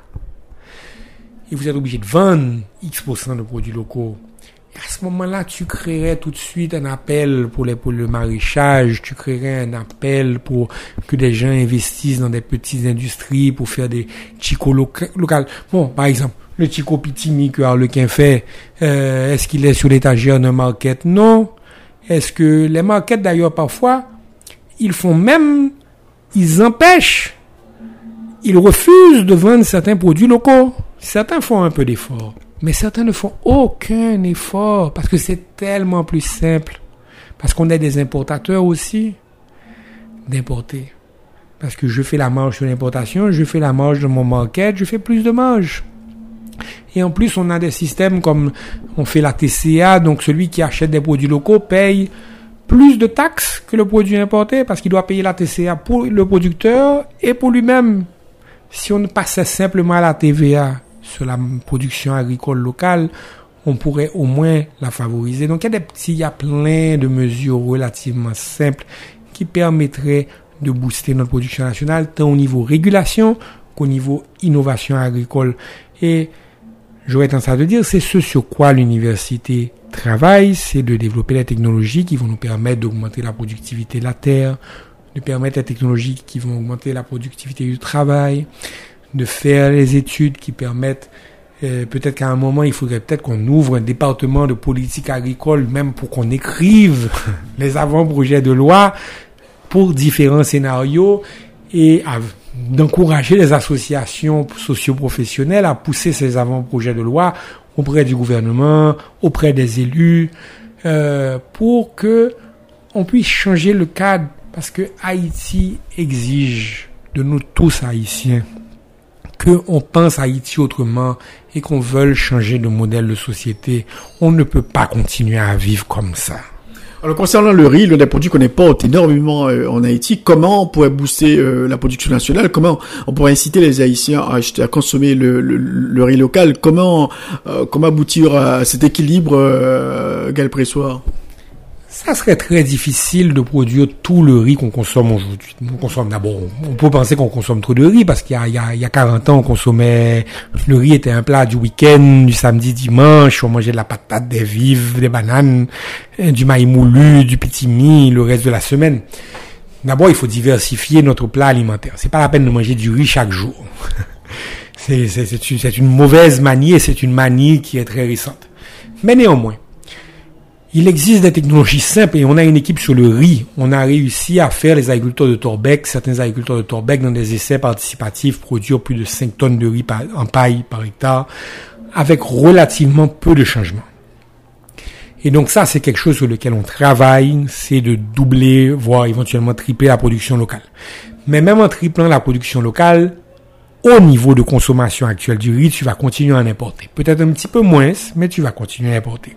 Speaker 10: Et vous êtes obligé de vendre X% de produits locaux à ce moment-là, tu créerais tout de suite un appel pour, le maraîchage, tu créerais un appel pour que des gens investissent dans des petites industries pour faire des chicots locales. Bon, par exemple, le chico pitimi que Harlequin fait, euh, est-ce qu'il est sur l'étagère d'un market? Non. Est-ce que les markets, d'ailleurs, parfois, ils font même, ils empêchent, ils refusent de vendre certains produits locaux. Certains font un peu d'effort. Mais certains ne font aucun effort parce que c'est tellement plus simple. Parce qu'on est des importateurs aussi d'importer. Parce que je fais la marge sur l'importation, je fais la marge de mon market, je fais plus de marge. Et en plus, on a des systèmes comme on fait la TCA, donc celui qui achète des produits locaux paye plus de taxes que le produit importé parce qu'il doit payer la TCA pour le producteur et pour lui-même. Si on passait simplement à la TVA, sur la production agricole locale, on pourrait au moins la favoriser. Donc il y a des petits, il y a plein de mesures relativement simples qui permettraient de booster notre production nationale, tant au niveau régulation qu'au niveau innovation agricole. Et j'aurais tendance à te dire, c'est ce sur quoi l'université travaille, c'est de développer les technologies qui vont nous permettre d'augmenter la productivité de la terre, de permettre les technologies qui vont augmenter la productivité du travail, de faire les études qui permettent euh, peut-être qu'à un moment, il faudrait peut-être qu'on ouvre un département de politique agricole, même pour qu'on écrive les avant-projets de loi pour différents scénarios et d'encourager les associations socio-professionnelles à pousser ces avant-projets de loi auprès du gouvernement, auprès des élus, euh, pour que on puisse changer le cadre, parce que Haïti exige de nous tous haïtiens qu'on pense Haïti autrement et qu'on veuille changer de modèle de société, on ne peut pas continuer à vivre comme ça.
Speaker 1: Alors concernant le riz, le produit qu'on importe énormément euh, en Haïti, comment on pourrait booster euh, la production nationale? Comment on pourrait inciter les Haïtiens à, acheter, à consommer le, le, riz local? Comment euh, comment aboutir à cet équilibre, euh, Gal Pressoir?
Speaker 10: Ça serait très difficile de produire tout le riz qu'on consomme aujourd'hui. On consomme d'abord, on peut penser qu'on consomme trop de riz parce qu'il y a, il y, a, il y a 40 ans, on consommait, le riz était un plat du week-end, du samedi, dimanche, on mangeait de la patate, des vives, des bananes, euh, du maïs moulu, du pitimi, le reste de la semaine. D'abord, il faut diversifier notre plat alimentaire. C'est pas la peine de manger du riz chaque jour. c'est, c'est une mauvaise manie et c'est une manie qui est très récente. Mais néanmoins, Il existe des technologies simples et on a une équipe sur le riz. On a réussi à faire les agriculteurs de Torbec, certains agriculteurs de Torbec dans des essais participatifs produire plus de 5 tonnes de riz en paille par hectare avec relativement peu de changements. Et donc ça, c'est quelque chose sur lequel on travaille, c'est de doubler, voire éventuellement tripler la production locale. Mais même en triplant la production locale, au niveau de consommation actuelle du riz, tu vas continuer à en importer. Peut-être un petit peu moins, mais tu vas continuer à importer.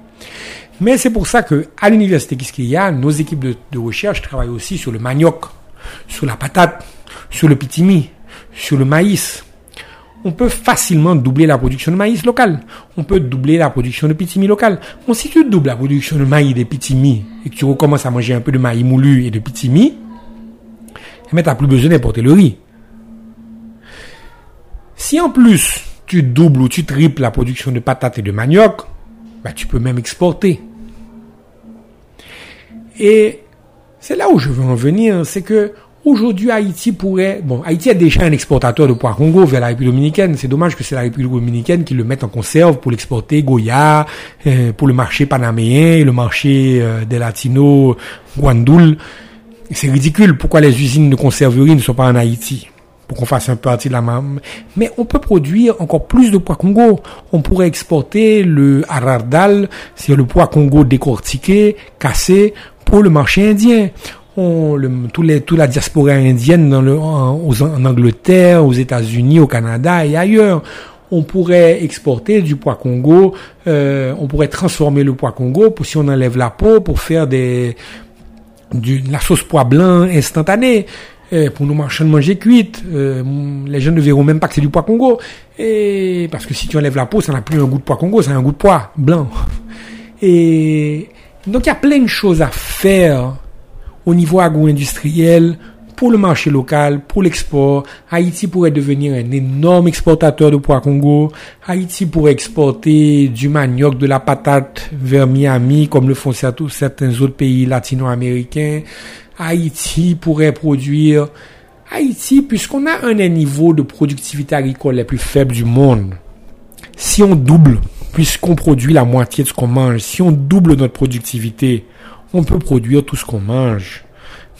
Speaker 10: Mais c'est pour ça que à l'université a nos équipes de, recherche travaillent aussi sur le manioc, sur la patate, sur le pitimi, sur le maïs. On peut facilement doubler la production de maïs local. On peut doubler la production de pitimi local. Bon, si tu doubles la production de maïs et de pitimi et que tu recommences à manger un peu de maïs moulu et de pitimi, mais tu n'as plus besoin d'importer le riz. Si en plus tu doubles ou tu triples la production de patates et de manioc, bah, tu peux même exporter. Et c'est là où je veux en venir, c'est que aujourd'hui Haïti pourrait, bon, Haïti est déjà un exportateur de pois Congo vers la République dominicaine. C'est dommage que c'est la République dominicaine qui le mette en conserve pour l'exporter Goya, euh, pour le marché panaméen, le marché euh, des latinos, Guandoul. C'est ridicule. Pourquoi les usines de conserverie ne sont pas en Haïti? pour qu'on fasse un peu partie de la même. Mais on peut produire encore plus de pois Congo. On pourrait exporter le arardal, c'est le pois Congo décortiqué, cassé, pour le marché indien. On, le, tous les, toute la diaspora indienne dans le, en, en Angleterre, aux États-Unis, au Canada et ailleurs. On pourrait exporter du pois Congo, euh, on pourrait transformer le pois Congo pour si on enlève la peau pour faire des du, la sauce pois blanc instantanée. Eh, pour nos marchands de manger cuite. Euh, les gens ne verront même pas que c'est du pois Congo. Et parce que si tu enlèves la peau, ça n'a plus un goût de pois Congo, ça a un goût de pois blanc. Et donc il y a plein de choses à faire au niveau agro-industriel pour le marché local, pour l'export. Haïti pourrait devenir un énorme exportateur de pois Congo. Haïti pourrait exporter du manioc, de la patate vers Miami, comme le font certains autres pays latino-américains. Haïti pourrait produire... Haïti, puisqu'on a un des niveaux de productivité agricole les plus faibles du monde, si on double, puisqu'on produit la moitié de ce qu'on mange, si on double notre productivité, on peut produire tout ce qu'on mange.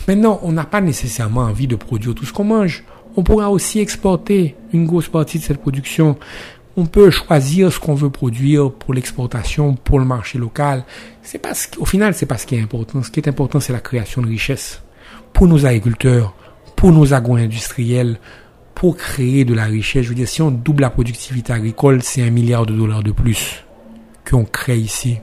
Speaker 10: Maintenant, on n'a pas nécessairement envie de produire tout ce qu'on mange. On pourra aussi exporter une grosse partie de cette production. On peut choisir ce qu'on veut produire pour l'exportation, pour le marché local. C'est parce qu'au final, c'est pas ce qui est important. Ce qui est important, c'est la création de richesse pour nos agriculteurs, pour nos agro-industriels, pour créer de la richesse. Je veux dire, si on double la productivité agricole, c'est un milliard de dollars de plus qu'on crée ici.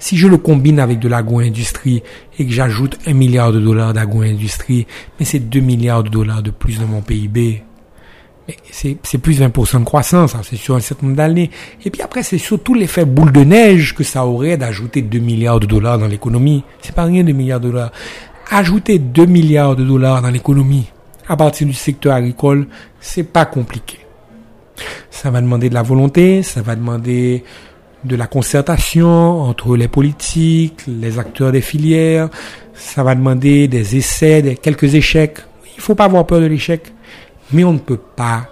Speaker 10: Si je le combine avec de l'agro-industrie et que j'ajoute un milliard de dollars d'agro-industrie, mais c'est 2 milliards de dollars de plus dans mon PIB c'est plus de 20% de croissance, hein, c'est sur un certain nombre d'années. Et puis après, c'est surtout l'effet boule de neige que ça aurait d'ajouter 2 milliards de dollars dans l'économie. C'est pas rien 2 milliards de dollars. Ajouter 2 milliards de dollars dans l'économie à partir du secteur agricole, c'est pas compliqué. Ça va demander de la volonté, ça va demander de la concertation entre les politiques, les acteurs des filières, ça va demander des essais, des quelques échecs. Il faut pas avoir peur de l'échec. Mais on ne peut pas,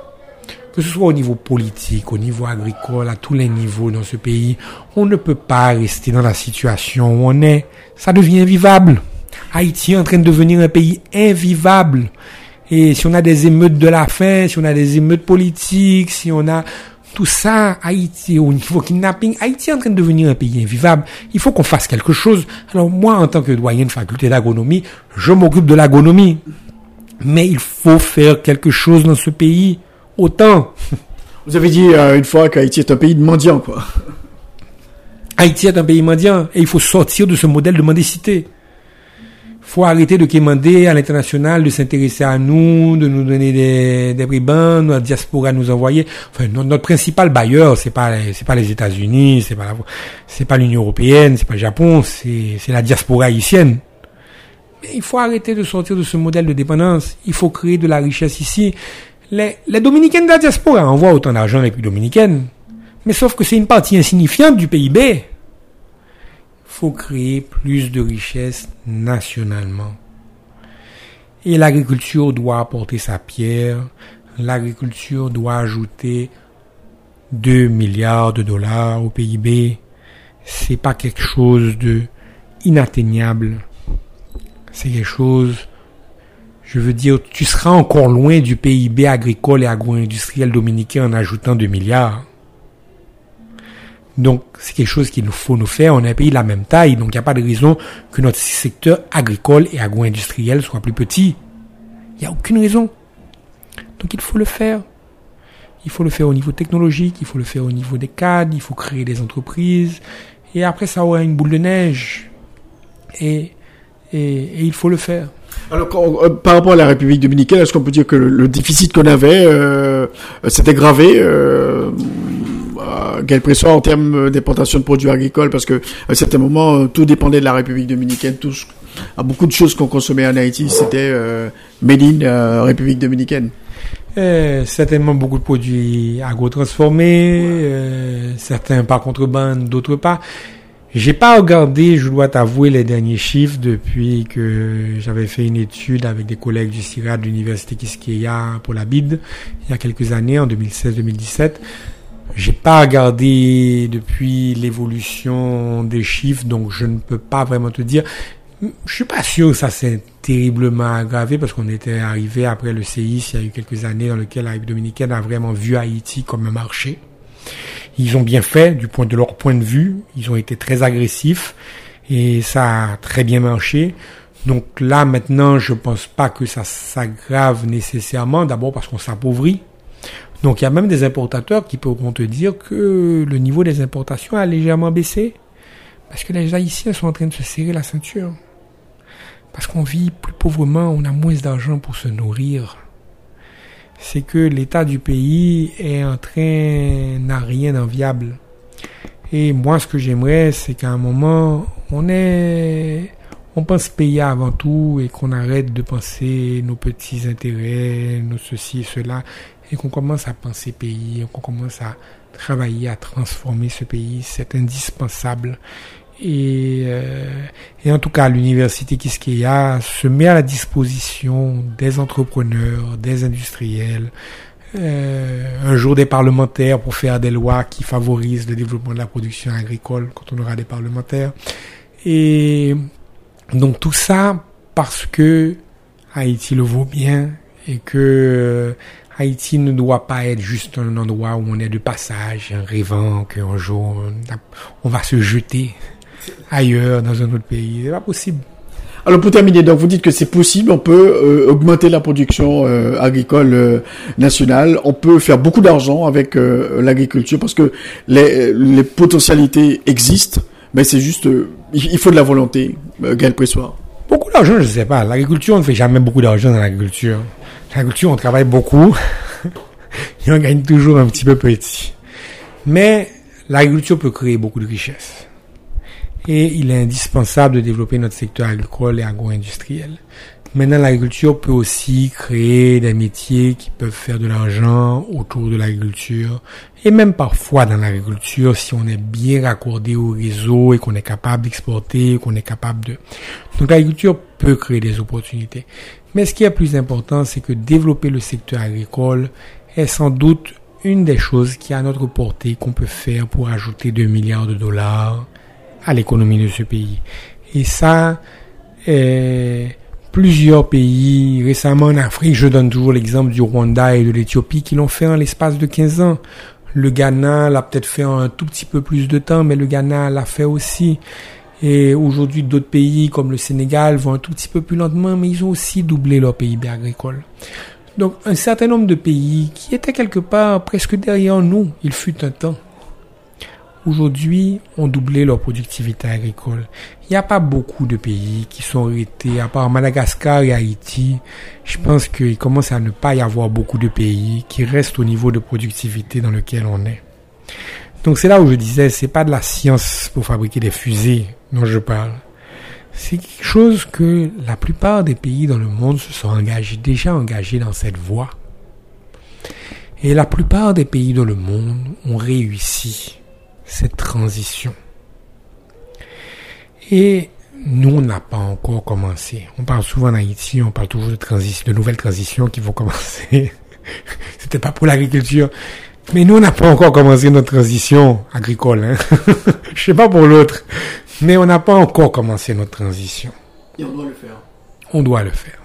Speaker 10: que ce soit au niveau politique, au niveau agricole, à tous les niveaux dans ce pays, on ne peut pas rester dans la situation où on est. Ça devient invivable. Haïti est en train de devenir un pays invivable. Et si on a des émeutes de la faim, si on a des émeutes politiques, si on a tout ça, Haïti, au niveau kidnapping, Haïti est en train de devenir un pays invivable. Il faut qu'on fasse quelque chose. Alors moi, en tant que doyen de faculté d'agronomie, je m'occupe de l'agronomie. Mais il faut faire quelque chose dans ce pays. Autant.
Speaker 1: Vous avez dit euh, une fois qu'Haïti est un pays de mendiants, quoi.
Speaker 10: Haïti est un pays mendiant et il faut sortir de ce modèle de mendicité. Faut arrêter de demander à l'international de s'intéresser à nous, de nous donner des, des bribands, notre diaspora nous envoyer. Enfin, notre, principal bailleur, c'est pas c'est pas les États-Unis, c'est pas c'est pas l'Union européenne, c'est pas le Japon, c'est c'est la diaspora haïtienne. Mais il faut arrêter de sortir de ce modèle de dépendance. Il faut créer de la richesse ici. Les, les Dominicaines de la diaspora envoient autant d'argent les plus dominicaines. Mais sauf que c'est une partie insignifiante du PIB. Faut créer plus de richesse nationalement. Et l'agriculture doit apporter sa pierre. L'agriculture doit ajouter 2 milliards de dollars au PIB. c'est pas quelque chose de inatteignable. C'est quelque chose, je veux dire, tu seras encore loin du PIB agricole et agro-industriel dominicain en ajoutant 2 milliards. Donc, c'est quelque chose qu'il nous faut nous faire. On est un pays de la même taille, donc il n'y a pas de raison que notre secteur agricole et agro-industriel soit plus petit. Il n'y a aucune raison. Donc, il faut le faire. Il faut le faire au niveau technologique, il faut le faire au niveau des cadres, il faut créer des entreprises. Et après, ça aura une boule de neige. Et, et, il faut le faire.
Speaker 1: Alors, euh, par rapport à la République dominicaine, est-ce qu'on peut dire que le, déficit qu'on avait euh, s'est aggravé euh, quel pression en termes d'importation de produits agricoles Parce que à un certain moment, tout dépendait de la République dominicaine. Tout, à beaucoup de choses qu'on consommait en Haïti, c'était euh, made in République dominicaine.
Speaker 10: Euh, certainement beaucoup de produits agro-transformés, euh, certains par contrebande, d'autres pas. J'ai pas regardé, je dois t'avouer, les derniers chiffres depuis que j'avais fait une étude avec des collègues du CIRA de l'université Kiskeya pour la BID il y a quelques années, en 2016-2017. J'ai pas regardé depuis l'évolution des chiffres, donc je ne peux pas vraiment te dire. Je suis pas sûr que ça s'est terriblement aggravé parce qu'on était arrivé après le CIS il y a eu quelques années dans lequel la République dominicaine a vraiment vu Haïti comme un marché. Ils ont bien fait du point de leur point de vue. Ils ont été très agressifs et ça a très bien marché. Donc là maintenant, je pense pas que ça s'aggrave nécessairement. D'abord parce qu'on s'appauvrit. Donc il y a même des importateurs qui pourront te dire que le niveau des importations a légèrement baissé parce que les Haïtiens sont en train de se serrer la ceinture. Parce qu'on vit plus pauvrement, on a moins d'argent pour se nourrir. C'est que l'état du pays est en train, n'a rien d'enviable. Et moi, ce que j'aimerais, c'est qu'à un moment, on est, on pense payer avant tout et qu'on arrête de penser nos petits intérêts, nos ceci et cela, et qu'on commence à penser pays, qu'on commence à travailler à transformer ce pays. C'est indispensable. Et, euh, et, en tout cas, l'université Kiskeya se met à la disposition des entrepreneurs, des industriels, euh, un jour des parlementaires pour faire des lois qui favorisent le développement de la production agricole quand on aura des parlementaires. Et donc tout ça parce que Haïti le vaut bien et que euh, Haïti ne doit pas être juste un endroit où on est de passage, en rêvant qu'un jour on va se jeter ailleurs, dans un autre pays. C'est pas possible.
Speaker 1: Alors pour terminer, donc vous dites que c'est possible, on peut euh, augmenter la production euh, agricole euh, nationale, on peut faire beaucoup d'argent avec l'agriculture parce que les, les, potentialités existent, mais c'est juste, il faut de la volonté, Gaël Pressoir.
Speaker 10: Beaucoup d'argent, je ne sais pas. L'agriculture, on ne fait jamais beaucoup d'argent dans l'agriculture. L'agriculture, on travaille beaucoup et on gagne toujours un petit peu petit. Mais l'agriculture peut créer beaucoup de richesses et il est indispensable de développer notre secteur agricole et agro-industriel. Maintenant, l'agriculture peut aussi créer des métiers qui peuvent faire de l'argent autour de l'agriculture et même parfois dans l'agriculture si on est bien raccordé au réseau et qu'on est capable d'exporter, qu'on est capable de... Donc l'agriculture peut créer des opportunités. Mais ce qui est plus important, c'est que développer le secteur agricole est sans doute une des choses qui est à notre portée qu'on peut faire pour ajouter 2 milliards de dollars à l'économie de ce pays. Et ça, euh, plusieurs pays, récemment en Afrique, je donne toujours l'exemple du Rwanda et de l'Éthiopie, qui l'ont fait en l'espace de 15 ans. Le Ghana l'a peut-être fait en un tout petit peu plus de temps, mais le Ghana l'a fait aussi. Et aujourd'hui, d'autres pays comme le Sénégal vont un tout petit peu plus lentement, mais ils ont aussi doublé leur PIB agricole. Donc, un certain nombre de pays qui étaient quelque part presque derrière nous, il fut un temps, aujourd'hui ont doublé leur productivité agricole. Il n'y a pas beaucoup de pays qui sont arrêtés, à part Madagascar et Haïti. Je pense qu'il commence à ne pas y avoir beaucoup de pays qui restent au niveau de productivité dans lequel on est. Donc c'est là où je disais, c'est pas de la science pour fabriquer des fusées dont je parle. C'est quelque chose que la plupart des pays dans le monde se sont engagés, déjà engagés dans cette voie. Et la plupart des pays dans le monde ont réussi cette transition. Et nous, on n'a pas encore commencé. On parle souvent en Haïti, on parle toujours de transition, de nouvelles transitions qui vont commencer. C'était pas pour l'agriculture. Mais nous, on n'a pas encore commencé notre transition agricole. Hein? Je sais pas pour l'autre, mais on n'a pas encore commencé notre transition.
Speaker 1: Et on doit le faire.
Speaker 10: On doit le faire.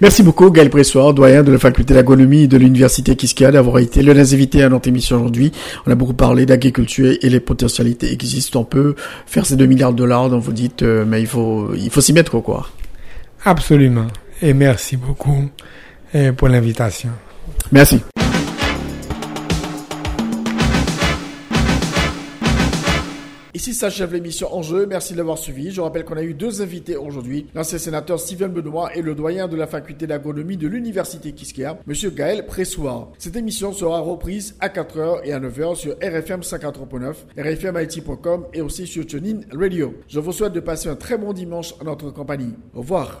Speaker 1: Merci beaucoup, Gaël Pressoir, doyen de la faculté d'agronomie de l'Université Kiskia, d'avoir été le invité à notre émission aujourd'hui. On a beaucoup parlé d'agriculture et les potentialités existent. On peut faire ces 2 milliards de dollars dont vous dites, euh, mais il faut, il faut s'y mettre, quoi.
Speaker 10: Absolument. Et merci beaucoup euh, pour l'invitation.
Speaker 1: Merci. Ici s'achève l'émission Enjeu. Merci de l'avoir suivi. Je rappelle qu'on a eu deux invités aujourd'hui. L'ancien sénateur Steven Benoît et le doyen de la faculté d'agronomie de l'université Kiskia, Monsieur Gaël Pressoir. Cette émission sera reprise à 4h et à 9h sur RFM 54.9, rfmit.com et aussi sur TuneIn Radio. Je vous souhaite de passer un très bon dimanche en notre compagnie. Au revoir.